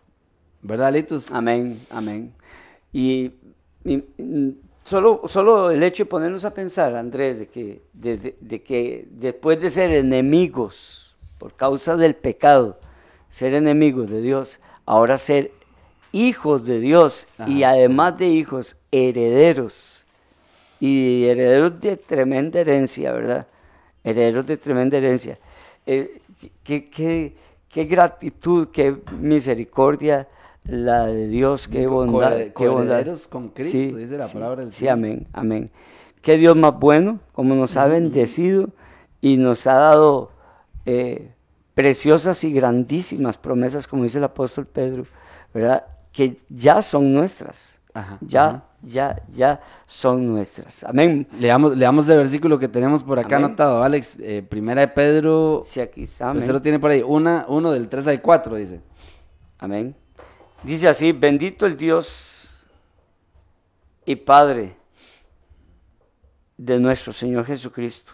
¿Verdad, Litus? Amén, amén. Y, y, mm, solo, solo el hecho de ponernos a pensar, Andrés, de que, de, de- de que después de ser enemigos por causa del pecado, ser enemigos de Dios, ahora ser hijos de Dios y además de hijos, herederos. Y herederos de tremenda herencia, ¿verdad? Herederos de tremenda herencia. Eh, qué, qué- qué gratitud, qué misericordia la de Dios, qué Co- bondad. cohere- qué bondad. con Cristo, dice la palabra del sí, Señor. amén, amén. Qué Dios más bueno, como nos ha bendecido y nos ha dado eh, preciosas y grandísimas promesas, como dice el apóstol Pedro, ¿verdad? Que ya son nuestras. Ajá, ya, ajá. ya, ya son nuestras. Amén. Leamos, leamos el versículo que tenemos por acá Amén. anotado, Alex. Eh, primera de Pedro, Si aquí está, amén. usted lo tiene por ahí, una, uno del 3 al 4, dice. Amén. Dice así, bendito el Dios y Padre de nuestro Señor Jesucristo,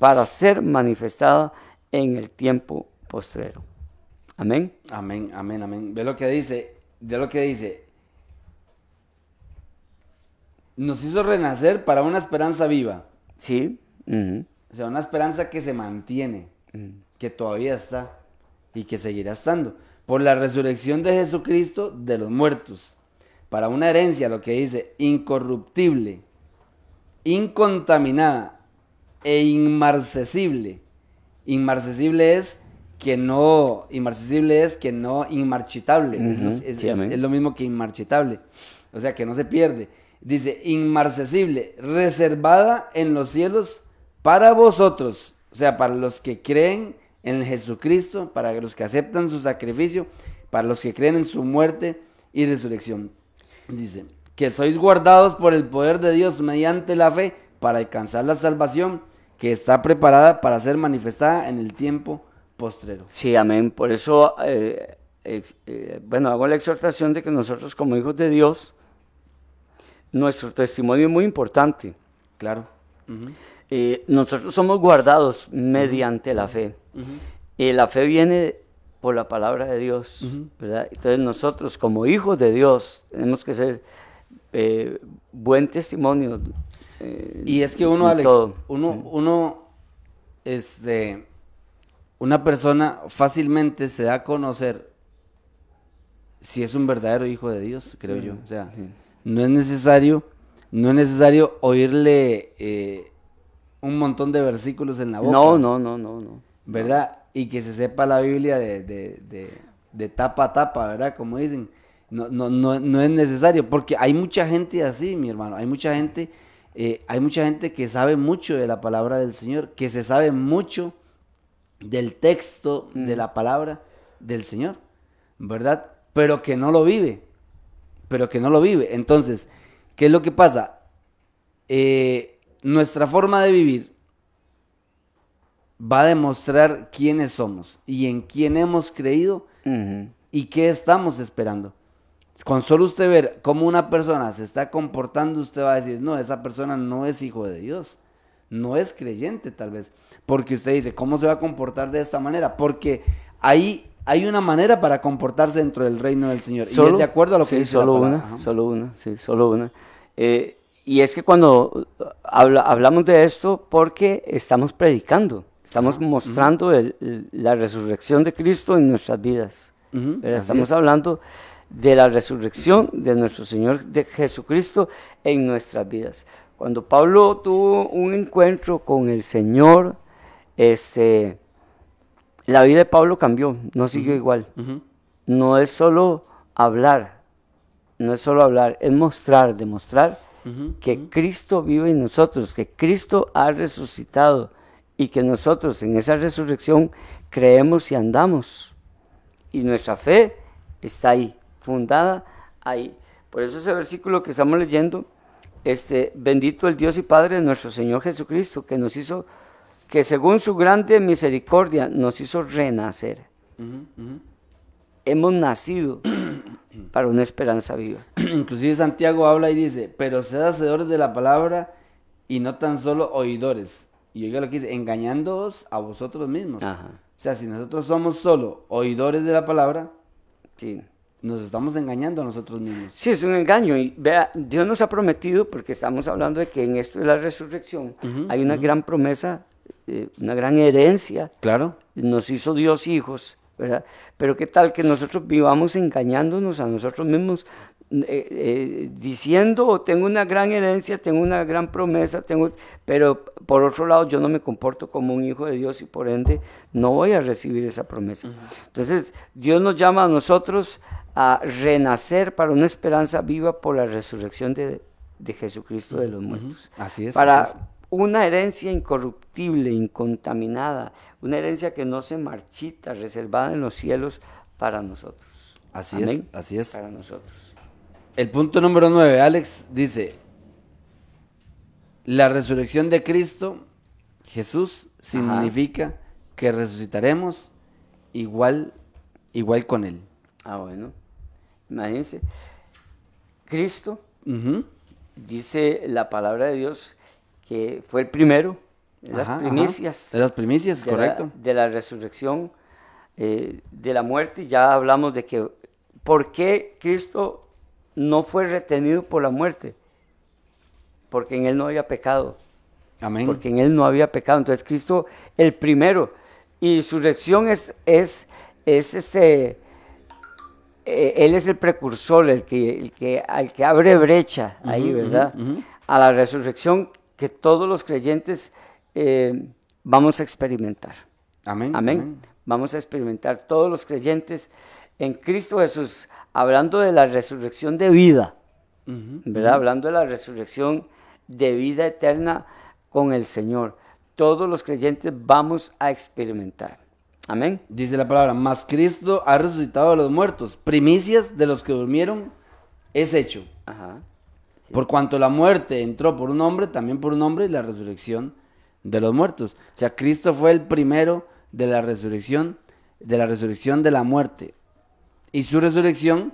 para ser manifestada en el tiempo postrero. Amén. Amén, amén, amén. Ve lo que dice, ve lo que dice. Nos hizo renacer para una esperanza viva. Sí. O sea, una esperanza que se mantiene, que todavía está y que seguirá estando. Por la resurrección de Jesucristo de los muertos. Para una herencia, lo que dice, incorruptible, incontaminada e inmarcesible. Inmarcesible es que no, inmarcesible es que no inmarchitable. Es sí, es lo mismo que inmarchitable. O sea, que no se pierde. Dice, inmarcesible, reservada en los cielos para vosotros. O sea, para los que creen en Jesucristo, para los que aceptan su sacrificio, para los que creen en su muerte y resurrección. Dice, que sois guardados por el poder de Dios mediante la fe para alcanzar la salvación que está preparada para ser manifestada en el tiempo postrero. Sí, amén. Por eso, eh, ex- eh, bueno, hago la exhortación de que nosotros como hijos de Dios, nuestro testimonio es muy importante. Claro. Eh, nosotros somos guardados mediante la fe. Y la fe viene por la palabra de Dios, ¿verdad? Entonces nosotros como hijos de Dios tenemos que ser buen testimonio. Eh, Y es que uno, Alex, todo. uno, uno, este, una persona fácilmente se da a conocer si es un verdadero hijo de Dios, creo yo. O sea, no es necesario, no es necesario oírle eh, un montón de versículos en la boca. No, no, no, no, no. ¿verdad? Y que se sepa la Biblia de, de- de- de tapa a tapa, ¿verdad? Como dicen. No, no, no, no es necesario, porque hay mucha gente así, mi hermano. Hay mucha gente, eh, hay mucha gente que sabe mucho de la palabra del Señor, que se sabe mucho del texto de la palabra del Señor, ¿verdad? Pero que no lo vive, pero que no lo vive. Entonces, ¿qué es lo que pasa? Eh, nuestra forma de vivir va a demostrar quiénes somos y en quién hemos creído y qué estamos esperando. Con solo usted ver cómo una persona se está comportando, usted va a decir, no, esa persona no es hijo de Dios, no es creyente tal vez, porque usted dice, ¿cómo se va a comportar de esta manera? Porque ahí hay una manera para comportarse dentro del reino del Señor. y es de acuerdo a lo que sí, dice solo la una, solo una, sí, solo una. Eh, y es que cuando habla- hablamos de esto, porque estamos predicando, estamos mostrando el- el- la resurrección de Cristo en nuestras vidas. Estamos es. hablando de la resurrección de nuestro Señor de Jesucristo en nuestras vidas. Cuando Pablo tuvo un encuentro con el Señor, este, la vida de Pablo cambió, no siguió igual. No es solo hablar, no es solo hablar, es mostrar, demostrar que Cristo vive en nosotros, que Cristo ha resucitado y que nosotros en esa resurrección creemos y andamos. Y nuestra fe está ahí, fundada ahí. Por eso ese versículo que estamos leyendo, este, bendito el Dios y Padre de nuestro Señor Jesucristo, que nos hizo, que según su grande misericordia nos hizo renacer. Hemos nacido para una esperanza viva. Inclusive Santiago habla y dice, pero sed hacedores de la palabra y no tan solo oidores. Y oiga lo que dice, engañándoos a vosotros mismos. Ajá. O sea, si nosotros somos solo oidores de la palabra, Sí. Nos estamos engañando a nosotros mismos. Sí, es un engaño. Y vea, Dios nos ha prometido, porque estamos hablando de que en esto de la resurrección hay una gran promesa, eh, una gran herencia. Claro. Nos hizo Dios hijos, ¿verdad? Pero qué tal que nosotros vivamos engañándonos a nosotros mismos, eh, eh, diciendo, "Oh, tengo una gran herencia, tengo una gran promesa, tengo, pero por otro lado yo no me comporto como un hijo de Dios y por ende no voy a recibir esa promesa. Entonces Dios nos llama a nosotros a renacer para una esperanza viva por la resurrección de, de Jesucristo de los muertos. Así es. para así es. una herencia incorruptible, incontaminada, una herencia que no se marchita, reservada en los cielos para nosotros. Así Amén. es, así es. Para nosotros. El punto número 9, Alex, dice, la resurrección de Cristo, Jesús, significa que resucitaremos igual, igual con Él. Ah, bueno. Imagínense. Cristo, dice la palabra de Dios, que fue el primero, de las Ajá, ajá. primicias. De las primicias, de la- correcto. de la resurrección, eh, de la muerte, ya hablamos de que, ¿por qué Cristo no fue retenido por la muerte? Porque en Él no había pecado, Amén. porque en Él no había pecado. Entonces Cristo, el primero, y su reacción es, es, es este, eh, Él es el precursor, el que, el que, al que abre brecha ahí, ¿verdad? A la resurrección que todos los creyentes eh, vamos a experimentar. Amén. Amén. Vamos a experimentar todos los creyentes en Cristo Jesús, hablando de la resurrección de vida. ¿verdad? Hablando de la resurrección de vida eterna con el Señor. Todos los creyentes vamos a experimentar. Amén. Dice la palabra, mas Cristo ha resucitado de los muertos, primicias de los que durmieron es hecho. Ajá. Por cuanto la muerte entró por un hombre, también por un hombre, y la resurrección de los muertos. O sea, Cristo fue el primero de la resurrección, de la resurrección de la muerte. Y su resurrección,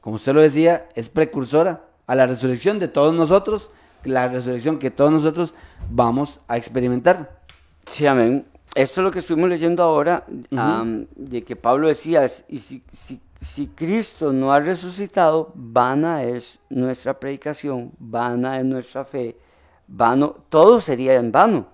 como usted lo decía, es precursora a la resurrección de todos nosotros, la resurrección que todos nosotros vamos a experimentar. Sí, amén. Esto es lo que estuvimos leyendo ahora, am, de que Pablo decía, y si, si, si Cristo no ha resucitado, vana es nuestra predicación, vana es nuestra fe, vano, todo sería en vano.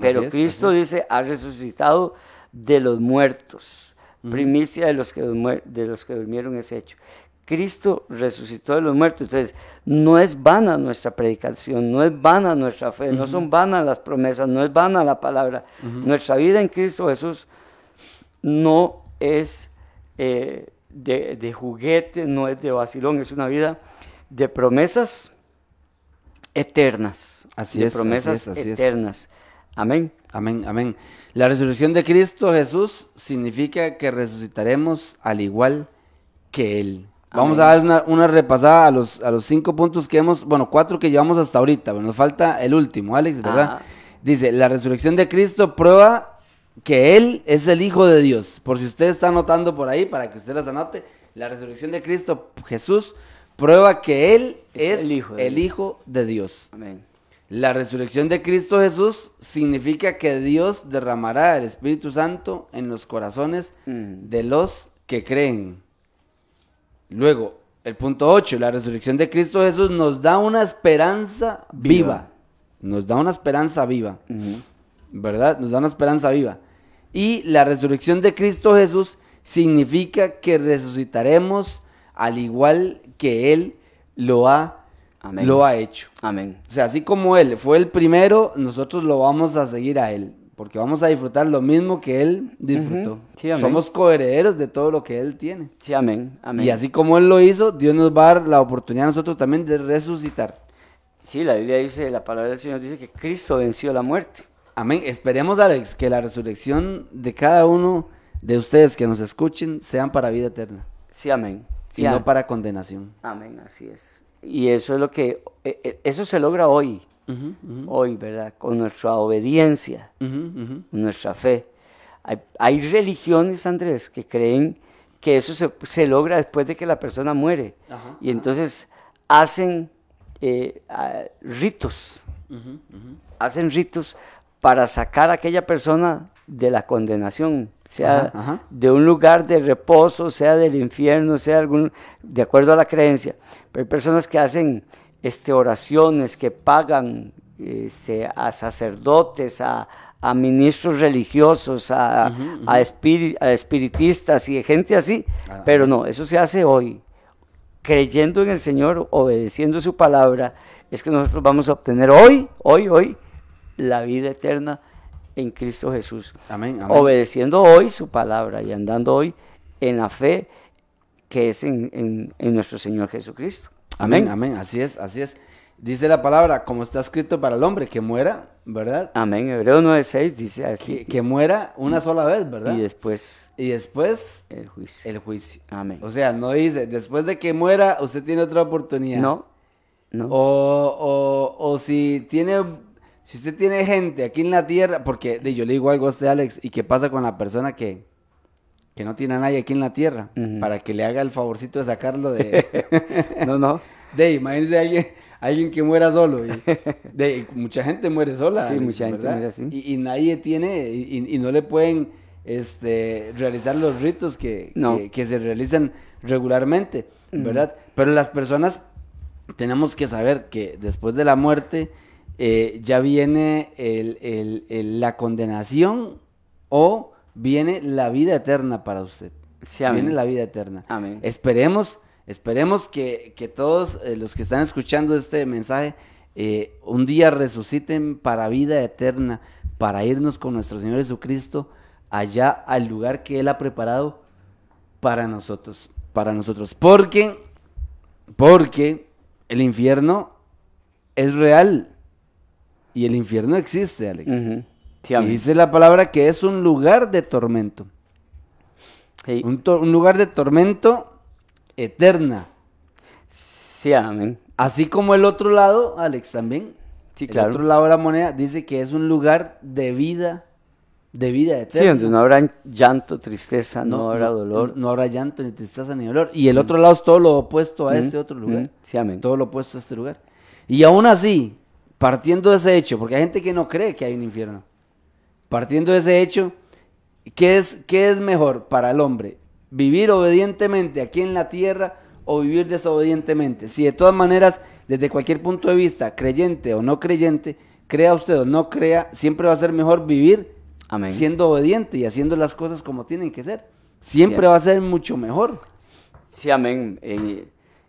Pero es, Cristo dice, ha resucitado de los muertos. Primicia de los, que de los que durmieron es hecho. Cristo resucitó de los muertos. Entonces, no es vana nuestra predicación, no es vana nuestra fe, no son vanas las promesas, no es vana la palabra. Nuestra vida en Cristo Jesús no es eh, de, de juguete, no es de vacilón, es una vida de promesas eternas. Así de es, así promesas es, así es. eternas. Amén. Amén, amén. La resurrección de Cristo Jesús significa que resucitaremos al igual que Él. Vamos a dar una, una repasada a los, a los cinco puntos que hemos, bueno, cuatro que llevamos hasta ahorita, pero nos falta el último, Alex, ¿verdad? Ajá. Dice, la resurrección de Cristo prueba que Él es el Hijo de Dios. Por si usted está anotando por ahí, para que usted las anote, La resurrección de Cristo Jesús prueba que Él Es es, el Hijo de el Dios. Hijo de Dios. Amén. La resurrección de Cristo Jesús significa que Dios derramará el Espíritu Santo en los corazones Mm. de los que creen. Luego, el punto 8, la resurrección de Cristo Jesús nos da una esperanza viva. Viva. Nos da una esperanza viva. ¿verdad? Nos da una esperanza viva. Y la resurrección de Cristo Jesús significa que resucitaremos al igual que Él lo ha, Amén. lo ha hecho. Amén. O sea, así como Él fue el primero, nosotros lo vamos a seguir a Él, porque vamos a disfrutar lo mismo que Él disfrutó. Sí, amén. Somos coherederos de todo lo que Él tiene. Sí, amén. Amén. Y así como Él lo hizo, Dios nos va a dar la oportunidad a nosotros también de resucitar. Sí, la Biblia dice, la palabra del Señor dice que Cristo venció la muerte. Amén. Esperemos, Alex, que la resurrección de cada uno de ustedes que nos escuchen sean para vida eterna Sí, amén. y Sí, am- no para condenación. Amén, así es. Y eso es lo que, eh, eh, eso se logra hoy, Hoy, ¿verdad? Con nuestra obediencia, nuestra fe. Hay, hay religiones, Andrés, que creen que eso se, se logra después de que la persona muere. Ajá, y entonces hacen eh, ritos, hacen ritos para sacar a aquella persona de la condenación, sea Ajá, ajá. de un lugar de reposo, sea del infierno, sea algún, de acuerdo a la creencia. Pero hay personas que hacen este, oraciones, que pagan este, a sacerdotes, a, a ministros religiosos, a, a a espiritistas y gente así. Ah. Pero no, eso se hace hoy. Creyendo en el Señor, obedeciendo su palabra, es que nosotros vamos a obtener hoy, hoy, hoy, la vida eterna en Cristo Jesús Amén, amén. obedeciendo hoy su palabra y andando hoy en la fe que es en, en- en nuestro Señor Jesucristo. Amén, amén, así es, así es. Dice la palabra, como está escrito para el hombre, que muera, ¿verdad? Amén. Hebreo 9.6 dice así. Que, que muera una sola vez, ¿verdad? y después Y después el juicio. el juicio. Amén. O sea, no dice, después de que muera, usted tiene otra oportunidad. no, no. O, o, o si tiene, si usted tiene gente aquí en la tierra, porque yo le digo algo a usted, Alex, ¿y qué pasa con la persona que, que no tiene a nadie aquí en la tierra? Para que le haga el favorcito de sacarlo de... no, no. De, imagínese alguien, alguien que muera solo. y- de, mucha gente muere sola. Sí, mucha gente muere así. Y, y nadie tiene, y, no le pueden este, realizar los ritos que, No. que, que se realizan regularmente, ¿verdad? Pero las personas tenemos que saber que después de la muerte eh, ya viene el- el- el- la condenación o viene la vida eterna para usted. Sí, amén. viene la vida eterna. Amén. Esperemos, esperemos que, que todos eh, los que están escuchando este mensaje eh, un día resuciten para vida eterna, para irnos con nuestro Señor Jesucristo allá al lugar que Él ha preparado para nosotros, para nosotros. Porque, porque el infierno es real y el infierno existe, Alex. Sí, Y dice la palabra que es un lugar de tormento. Sí, Un, to- un lugar de tormento eterna. sí, amén. Así como el otro lado, Alex, también. Sí, el claro. otro lado de la moneda dice que es un lugar de vida, de vida Sí, eterna. donde no habrá llanto, tristeza, no, habrá dolor. No, habrá llanto, ni tristeza, ni dolor. Y el otro lado es todo lo opuesto a Ujú, este otro lugar. ujú, Sí, amén. Todo lo opuesto a este lugar. Y aún así, partiendo de ese hecho, porque hay gente que no cree que hay un infierno. Partiendo de ese hecho, ¿qué es, qué es mejor para el hombre? ¿Vivir obedientemente aquí en la tierra o vivir desobedientemente? Si de todas maneras, desde cualquier punto de vista, creyente o no creyente, crea usted o no crea, siempre va a ser mejor vivir Amén. siendo obediente y haciendo las cosas como tienen que ser. Siempre Sí. va a ser mucho mejor. Sí, amén. Eh,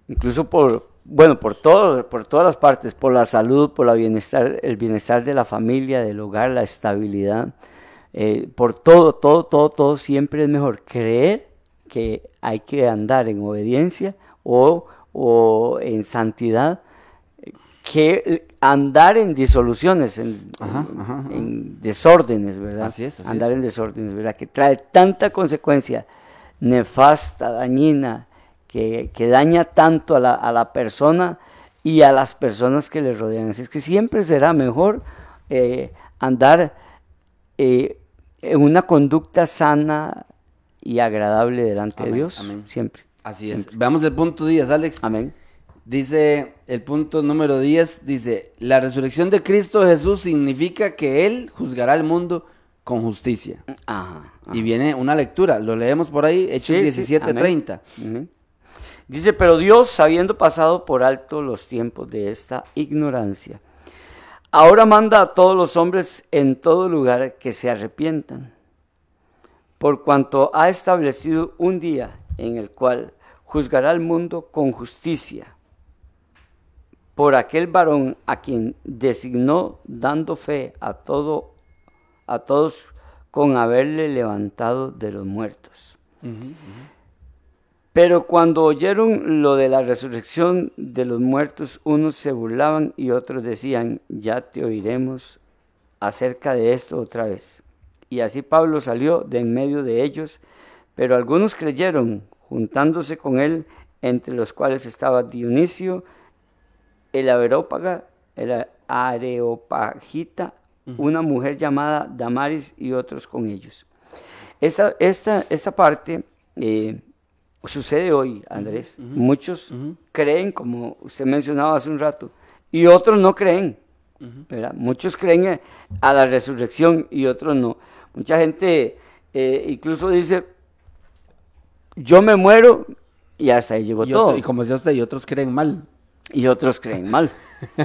incluso por, bueno, por todo, por todas las partes, por la salud, por la bienestar, el bienestar de la familia, del hogar, la estabilidad, eh, por todo, todo, todo, todo, siempre es mejor creer que hay que andar en obediencia o, o en santidad que andar en disoluciones, en, Ajá, en- ajá, ajá. en desórdenes, ¿verdad? Así es, así andar es. en desórdenes, ¿verdad? Que trae tanta consecuencia nefasta, dañina, que, que daña tanto a la, a la persona y a las personas que le rodean. Así es que siempre será mejor eh, andar eh, en una conducta sana y agradable delante Amén, de Dios. amén. Siempre. Así es. Veamos el punto 10, Alex. Amén. Dice el punto número 10, dice, la resurrección de Cristo Jesús significa que Él juzgará al mundo con justicia. Ajá. Y viene una lectura, lo leemos por ahí, Hechos Sí, sí, 17, amén. 30. Ujú. Dice, pero Dios, habiendo pasado por alto los tiempos de esta ignorancia, ahora manda a todos los hombres en todo lugar que se arrepientan, por cuanto ha establecido un día en el cual juzgará al mundo con justicia por aquel varón a quien designó dando fe a todo a todos con haberle levantado de los muertos. Pero cuando oyeron lo de la resurrección de los muertos, unos se burlaban y otros decían, ya te oiremos acerca de esto otra vez. Y así Pablo salió de en medio de ellos, pero algunos creyeron, juntándose con él, entre los cuales estaba Dionisio, el Areópaga, el Areopagita, una mujer llamada Damaris y otros con ellos. Esta, esta, esta parte eh, sucede hoy, Andrés. Muchos creen, como usted mencionaba hace un rato, y otros no creen. ¿verdad? Muchos creen a la resurrección y otros no. Mucha gente eh, incluso dice, yo me muero y hasta ahí llegó Y, todo. otro- y como decía usted, y otros creen mal. y otros creen mal,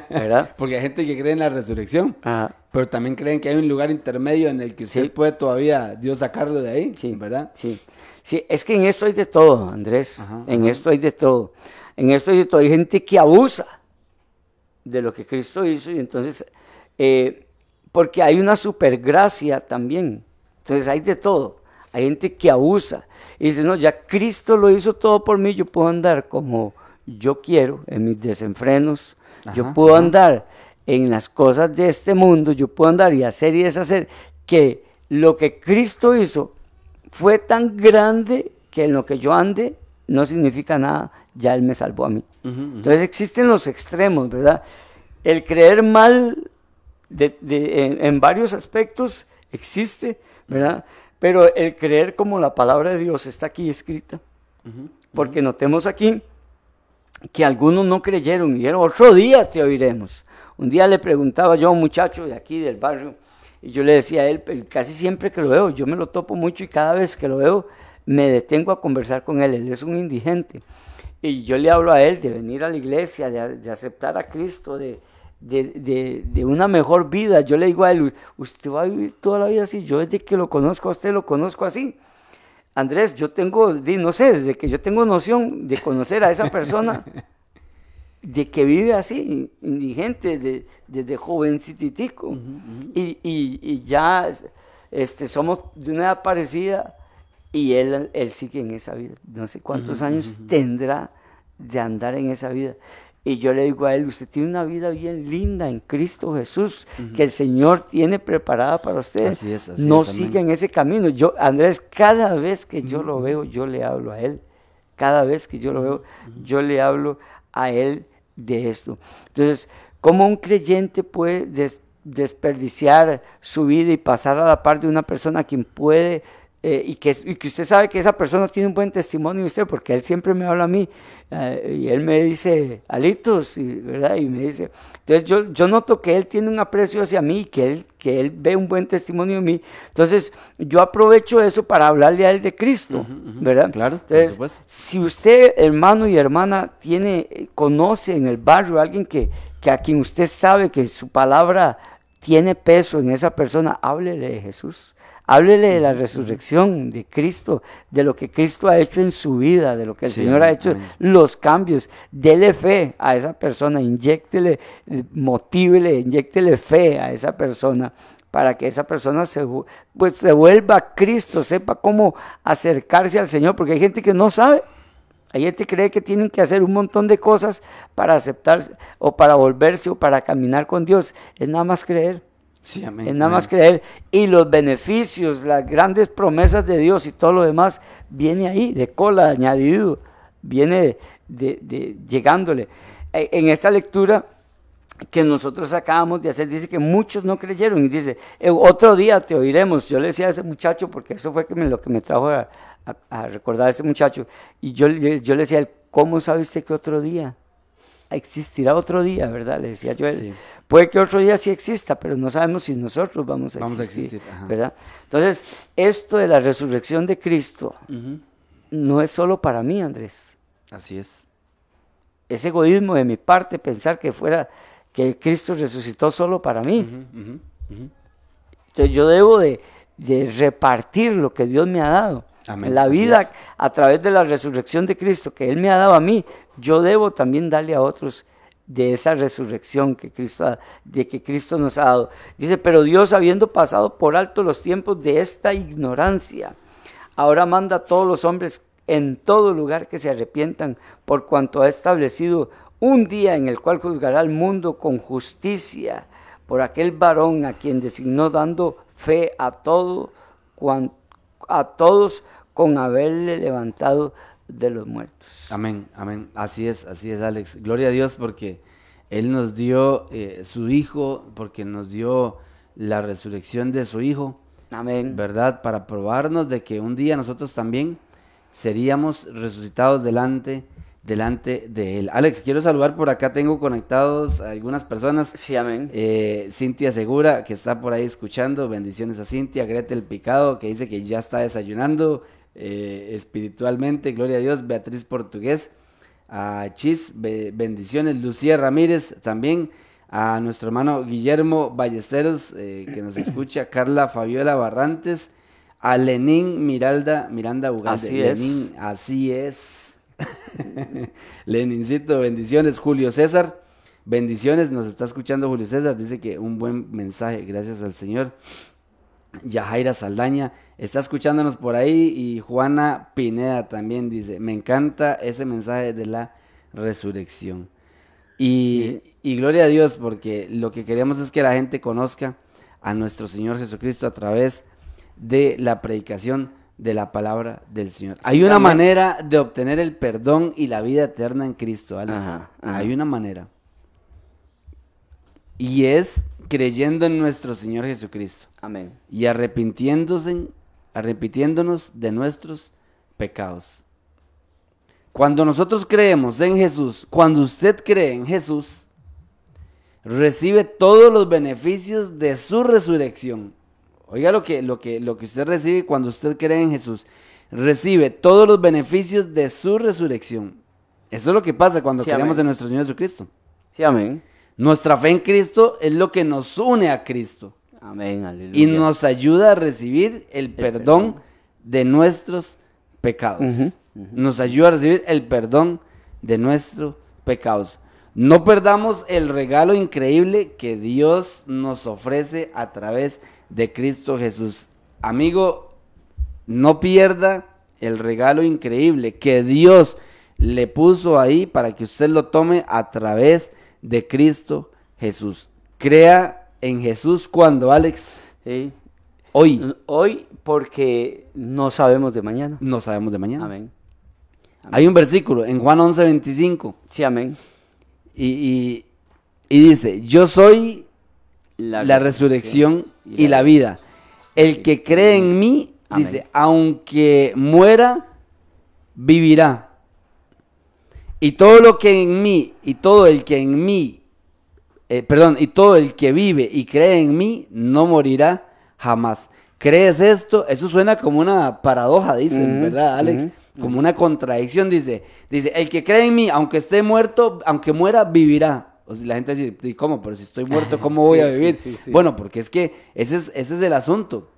¿verdad? Porque hay gente que cree en la resurrección, Ajá. pero también creen que hay un lugar intermedio en el que usted Sí. puede todavía Dios sacarlo de ahí, Sí, ¿verdad? Sí. Sí, es que en esto hay de todo, Andrés. Ajá, en ajá. esto hay de todo. En esto hay de todo. Hay gente que abusa de lo que Cristo hizo y entonces, eh, porque hay una supergracia también. Entonces hay de todo. Hay gente que abusa y dice, no, ya Cristo lo hizo todo por mí, yo puedo andar como yo quiero en mis desenfrenos, yo puedo andar en las cosas de este mundo, yo puedo andar y hacer y deshacer, que lo que Cristo hizo fue tan grande que en lo que yo ande no significa nada, ya Él me salvó a mí. Entonces existen los extremos, ¿verdad? El creer mal de- de- en, en varios aspectos existe, ¿verdad? Pero el creer como la palabra de Dios está aquí escrita, porque notemos aquí que algunos no creyeron y dijeron, otro día te oiremos. Un día le preguntaba yo a un muchacho de aquí del barrio y yo le decía a él, casi siempre que lo veo, yo me lo topo mucho y cada vez que lo veo me detengo a conversar con él, él es un indigente. Y yo le hablo a él de venir a la iglesia, de, de aceptar a Cristo, de, de, de- de una mejor vida. Yo le digo a él, usted va a vivir toda la vida así, yo desde que lo conozco a usted lo conozco así. Andrés, yo tengo, no sé, desde que yo tengo noción de conocer a esa persona, de que vive así, indigente, de- desde jovencititico. y, y- y ya este, somos de una edad parecida y él, él sigue en esa vida. No sé cuántos años tendrá de andar en esa vida. Y yo le digo a él, usted tiene una vida bien linda en Cristo Jesús, que el Señor tiene preparada para usted. Así es, así no es, siga en ese camino. Yo, Andrés, cada vez que yo lo veo, yo le hablo a él. Cada vez que yo lo veo, yo le hablo a él de esto. Entonces, ¿cómo un creyente puede des- desperdiciar su vida y pasar a la par de una persona quien puede eh, y, que, y que usted sabe que esa persona tiene un buen testimonio de usted, porque él siempre me habla a mí eh, y él me dice, Alitos, y, ¿verdad? Y me dice, entonces yo, yo noto que él tiene un aprecio hacia mí, que él, que él ve un buen testimonio de mí, entonces yo aprovecho eso para hablarle a él de Cristo, ¿verdad? claro, Entonces, si usted, hermano y hermana, tiene, eh, conoce en el barrio a alguien que, que a quien usted sabe que su palabra tiene peso en esa persona, háblele de Jesús. Háblele de la resurrección de Cristo, de lo que Cristo ha hecho en su vida, de lo que el Sí, Señor ha hecho, amén. los cambios. Dele fe a esa persona, inyéctele, eh, motívele, inyéctele fe a esa persona para que esa persona se, pues, se vuelva a Cristo, sepa cómo acercarse al Señor, porque hay gente que no sabe. Hay gente que cree que tienen que hacer un montón de cosas para aceptar o para volverse o para caminar con Dios. Es nada más creer. Sí, amén. Es nada amén. más creer. Y los beneficios, las grandes promesas de Dios y todo lo demás viene ahí, de cola, añadido, viene de, de- llegándole. Eh, En esta lectura que nosotros acabamos de hacer, dice que muchos no creyeron y dice, "Eh, otro día te oiremos. Yo le decía a ese muchacho, porque eso fue que me- lo que me trajo a, a, a recordar a este muchacho. Y yo, le- yo le decía, a él, ¿cómo sabe usted que otro día existirá otro día, verdad? Le decía yo a él. Sí. Puede que otro día sí exista, pero no sabemos si nosotros vamos a Vamos a existir. ¿verdad? Entonces, esto de la resurrección de Cristo no es solo para mí, Andrés. Así es. Es egoísmo de mi parte pensar que fuera que Cristo resucitó solo para mí. Entonces yo debo de, de repartir lo que Dios me ha dado. Amén, La vida a través de la resurrección de Cristo que Él me ha dado a mí, yo debo también darle a otros de esa resurrección que Cristo ha- de que Cristo nos ha dado. Dice, pero Dios habiendo pasado por alto los tiempos de esta ignorancia, ahora manda a todos los hombres en todo lugar que se arrepientan por cuanto ha establecido un día en el cual juzgará al mundo con justicia por aquel varón a quien designó dando fe a todo cuan- a todos con haberle levantado de los muertos. Amén, amén. Así es, así es, Alex. Gloria a Dios porque Él nos dio eh, su Hijo, porque nos dio la resurrección de su Hijo, Amén. ¿verdad? Para probarnos de que un día nosotros también seríamos resucitados delante, delante de Él. Alex, quiero saludar. Por acá, tengo conectados a algunas personas. Sí, amén. Eh, Cintia Segura, que está por ahí escuchando, bendiciones a Cintia, Gretel Picado, que dice que ya está desayunando eh, espiritualmente, gloria a Dios, Beatriz Portugués, a Chis, be- bendiciones, Lucía Ramírez también, a nuestro hermano Guillermo Ballesteros, eh, que nos escucha, Carla Fabiola Barrantes, a Lenín Miralda, Miranda Ugalde, Así es. Lenín, así es. Lenincito, bendiciones. Julio César, bendiciones. Nos está escuchando Julio César. Dice que un buen mensaje, gracias al Señor. Yajaira Saldaña está escuchándonos por ahí. Y Juana Pineda también dice: Me encanta ese mensaje de la resurrección. Y, y gloria a Dios, porque lo que queremos es que la gente conozca a nuestro Señor Jesucristo a través de la predicación de la palabra del Señor. Hay una manera de obtener el perdón y la vida eterna en Cristo, Alex. Ajá, ajá. Hay una manera. Y es creyendo en nuestro Señor Jesucristo Amén. y arrepintiéndose, arrepintiéndonos de nuestros pecados. Cuando nosotros creemos en Jesús, cuando usted cree en Jesús, recibe todos los beneficios de su resurrección. Oiga lo que, lo que, lo que usted recibe cuando usted cree en Jesús. Recibe todos los beneficios de su resurrección. Eso es lo que pasa cuando Sí, creemos amén. en nuestro Señor Jesucristo. Sí, amén. Nuestra fe en Cristo es lo que nos une a Cristo Amén, aleluya. y nos ayuda a recibir el perdón perdón. de nuestros pecados. Nos ayuda a recibir el perdón de nuestros pecados. No perdamos el regalo increíble que Dios nos ofrece a través de Cristo Jesús. Amigo, no pierda el regalo increíble que Dios le puso ahí para que usted lo tome a través de Cristo Jesús. Crea en Jesús cuando, Alex, Sí. hoy Hoy porque no sabemos de mañana. no sabemos de mañana. Amén. Hay un versículo en Juan 11, 25 Sí, amén. y, y- y dice, yo soy la, resurrección y la vida. El que cree en mí, Amén. dice, aunque muera, vivirá. Y todo lo que en mí, y todo el que en mí, eh, perdón, y todo el que vive y cree en mí, no morirá jamás. ¿Crees esto? Eso suena como una paradoja, dicen, ¿verdad, Alex? Como una contradicción, dice. Dice, el que cree en mí, aunque esté muerto, aunque muera, vivirá. O sea, la gente dice, ¿y cómo? Pero si estoy muerto, ¿cómo voy Sí, a vivir? sí, sí. Bueno, porque es que ese es, ese es el asunto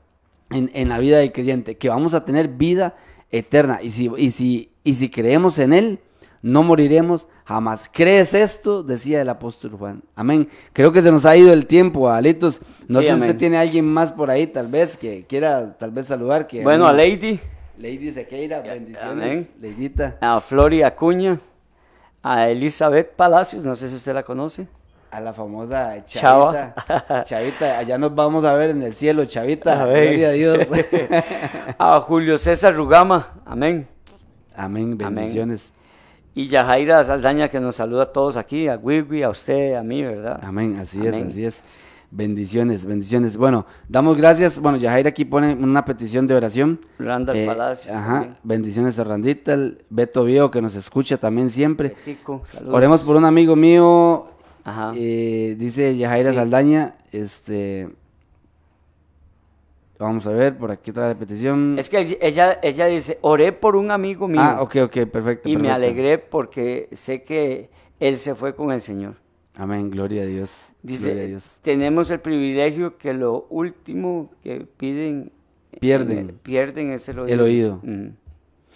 en, en la vida del creyente, que vamos a tener vida eterna. Y si, y si, y si creemos en Él, no moriremos jamás. ¿Crees esto? Decía el apóstol Juan. Amén. Creo que se nos ha ido el tiempo, Alitos. No Sí, sé si usted tiene alguien más por ahí, tal vez, que quiera tal vez saludar. Que Bueno, a Lady, Lady Sequeira, bendiciones. amén. Leidita. a Flori Acuña, a Elizabeth Palacios, no sé si usted la conoce. A la famosa Chava. Chavita. Chavita, allá nos vamos a ver en el cielo, Chavita. Amén. Gloria a Dios. A Julio César Rugama, amén. Amén, bendiciones. Y Yajaira Saldaña que nos saluda a todos aquí, a Wiwi, a usted, a mí, ¿verdad? Amén, así Amén. es, así es. Bendiciones, bendiciones. Bueno, damos gracias. Bueno, Yajaira aquí pone una petición de oración. Randall Eh, Palacios. Ajá, también. bendiciones a Randita, el Beto Viejo que nos escucha también siempre. Betico, saludos. Oremos por un amigo mío, Ajá. eh, dice Yajaira Sí. Saldaña, este... Vamos a ver, por aquí otra petición. Es que ella, ella dice, oré por un amigo mío Ah, ok, ok, perfecto. y me alegré porque sé que él se fue con el Señor. Amén, gloria a Dios. Dice, gloria a Dios. tenemos el privilegio que lo último que piden, Pierden. eh, pierden es el oído. El oído. Ujú.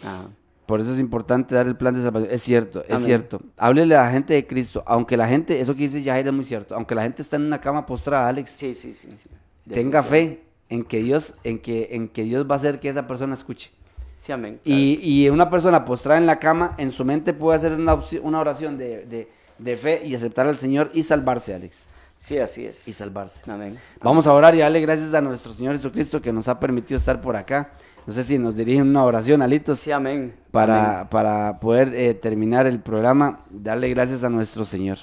Ajá. Por eso es importante dar el plan de salvación. Es cierto, es Amén. cierto. Háblele a la gente de Cristo. Aunque la gente, eso que dice Yajaira es muy cierto. Aunque la gente está en una cama postrada, Alex, Sí, sí, sí. sí. tenga fe en que Dios, en que, en que Dios va a hacer que esa persona escuche. Sí, amén. claro. Y, y una persona postrada en la cama, en su mente puede hacer una, una oración de, de- de fe y aceptar al Señor y salvarse, Alex. Sí, así es. Y salvarse. Amén. Vamos a orar y darle gracias a nuestro Señor Jesucristo que nos ha permitido estar por acá. No sé si nos dirigen una oración, Alitos, Sí, amén. para, Amén. para poder eh, terminar el programa. Darle gracias a nuestro Señor.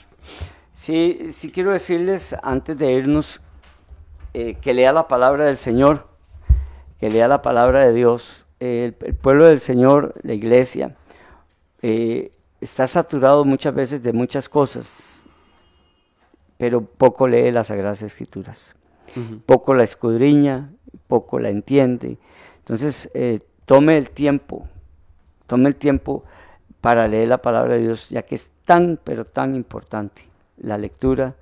Sí, sí quiero decirles antes de irnos eh, que lea la palabra del Señor, que lea la palabra de Dios. Eh, el, el pueblo del Señor, la iglesia, eh, está saturado muchas veces de muchas cosas, pero poco lee las Sagradas Escrituras, poco la escudriña, poco la entiende. Entonces, eh, tome el tiempo, tome el tiempo para leer la palabra de Dios, ya que es tan, pero tan importante la lectura,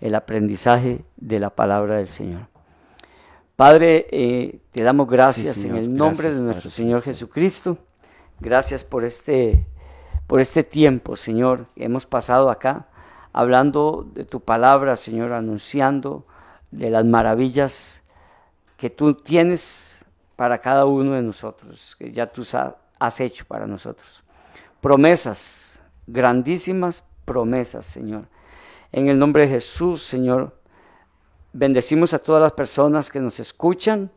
el aprendizaje de la palabra del Señor. Padre, eh, te damos gracias Sí, en el nombre Gracias, de nuestro Padre Señor. Jesucristo. Gracias por este, por este tiempo, Señor, que hemos pasado acá, hablando de tu palabra, Señor, anunciando de las maravillas que tú tienes para cada uno de nosotros, que ya tú has hecho para nosotros. Promesas, grandísimas promesas, Señor. En el nombre de Jesús, Señor, bendecimos a todas las personas que nos escuchan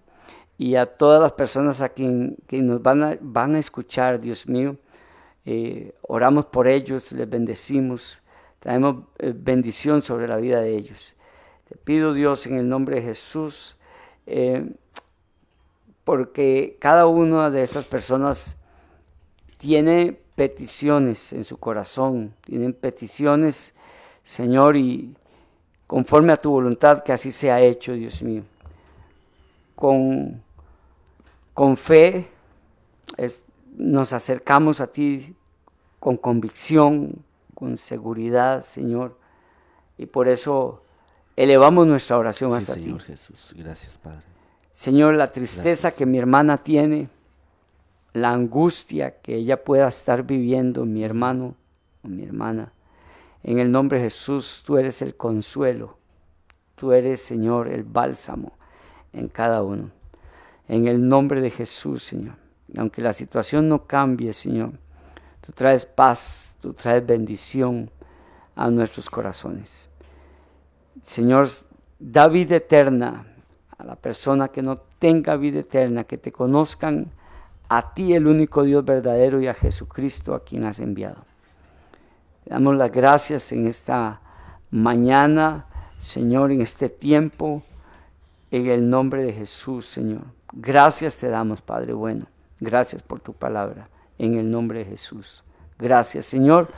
y a todas las personas a quien, nos van a escuchar, Dios mío. Eh, oramos por ellos, les bendecimos, traemos eh, bendición sobre la vida de ellos. Te pido, Dios, en el nombre de Jesús, eh, porque cada una de esas personas tiene peticiones en su corazón, tienen peticiones, Señor, y conforme a tu voluntad, que así sea hecho, Dios mío. Con, con fe es- nos acercamos a ti con convicción, con seguridad, Señor, y por eso elevamos nuestra oración Sí, hasta ti. Señor Jesús. Gracias, Padre. Señor, la tristeza Gracias. que mi hermana tiene, la angustia que ella pueda estar viviendo, mi hermano o mi hermana, en el nombre de Jesús, tú eres el consuelo, tú eres, Señor, el bálsamo en cada uno. En el nombre de Jesús, Señor. Aunque la situación no cambie, Señor, tú traes paz, tú traes bendición a nuestros corazones. Señor, da vida eterna a la persona que no tenga vida eterna, que te conozcan a ti, el único Dios verdadero, y a Jesucristo a quien has enviado. Te damos las gracias en esta mañana, Señor, en este tiempo, en el nombre de Jesús, Señor. Gracias te damos, Padre bueno. Gracias por tu palabra, en el nombre de Jesús. Gracias, Señor,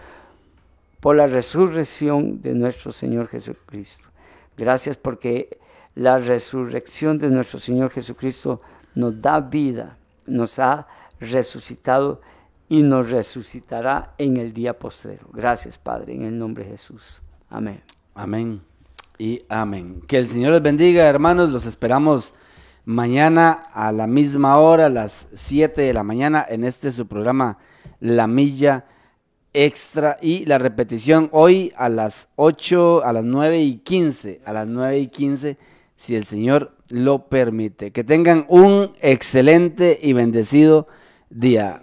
por la resurrección de nuestro Señor Jesucristo. Gracias porque la resurrección de nuestro Señor Jesucristo nos da vida, nos ha resucitado y nos resucitará en el día postrero. Gracias, Padre, en el nombre de Jesús. Amén. Amén y amén. Que el Señor les bendiga, hermanos. Los esperamos mañana a la misma hora, a las 7 de la mañana, en este su programa La Milla Extra. Y la repetición hoy a las 8, a las 9 y 15. A las 9 y 15, si el Señor lo permite. Que tengan un excelente y bendecido día.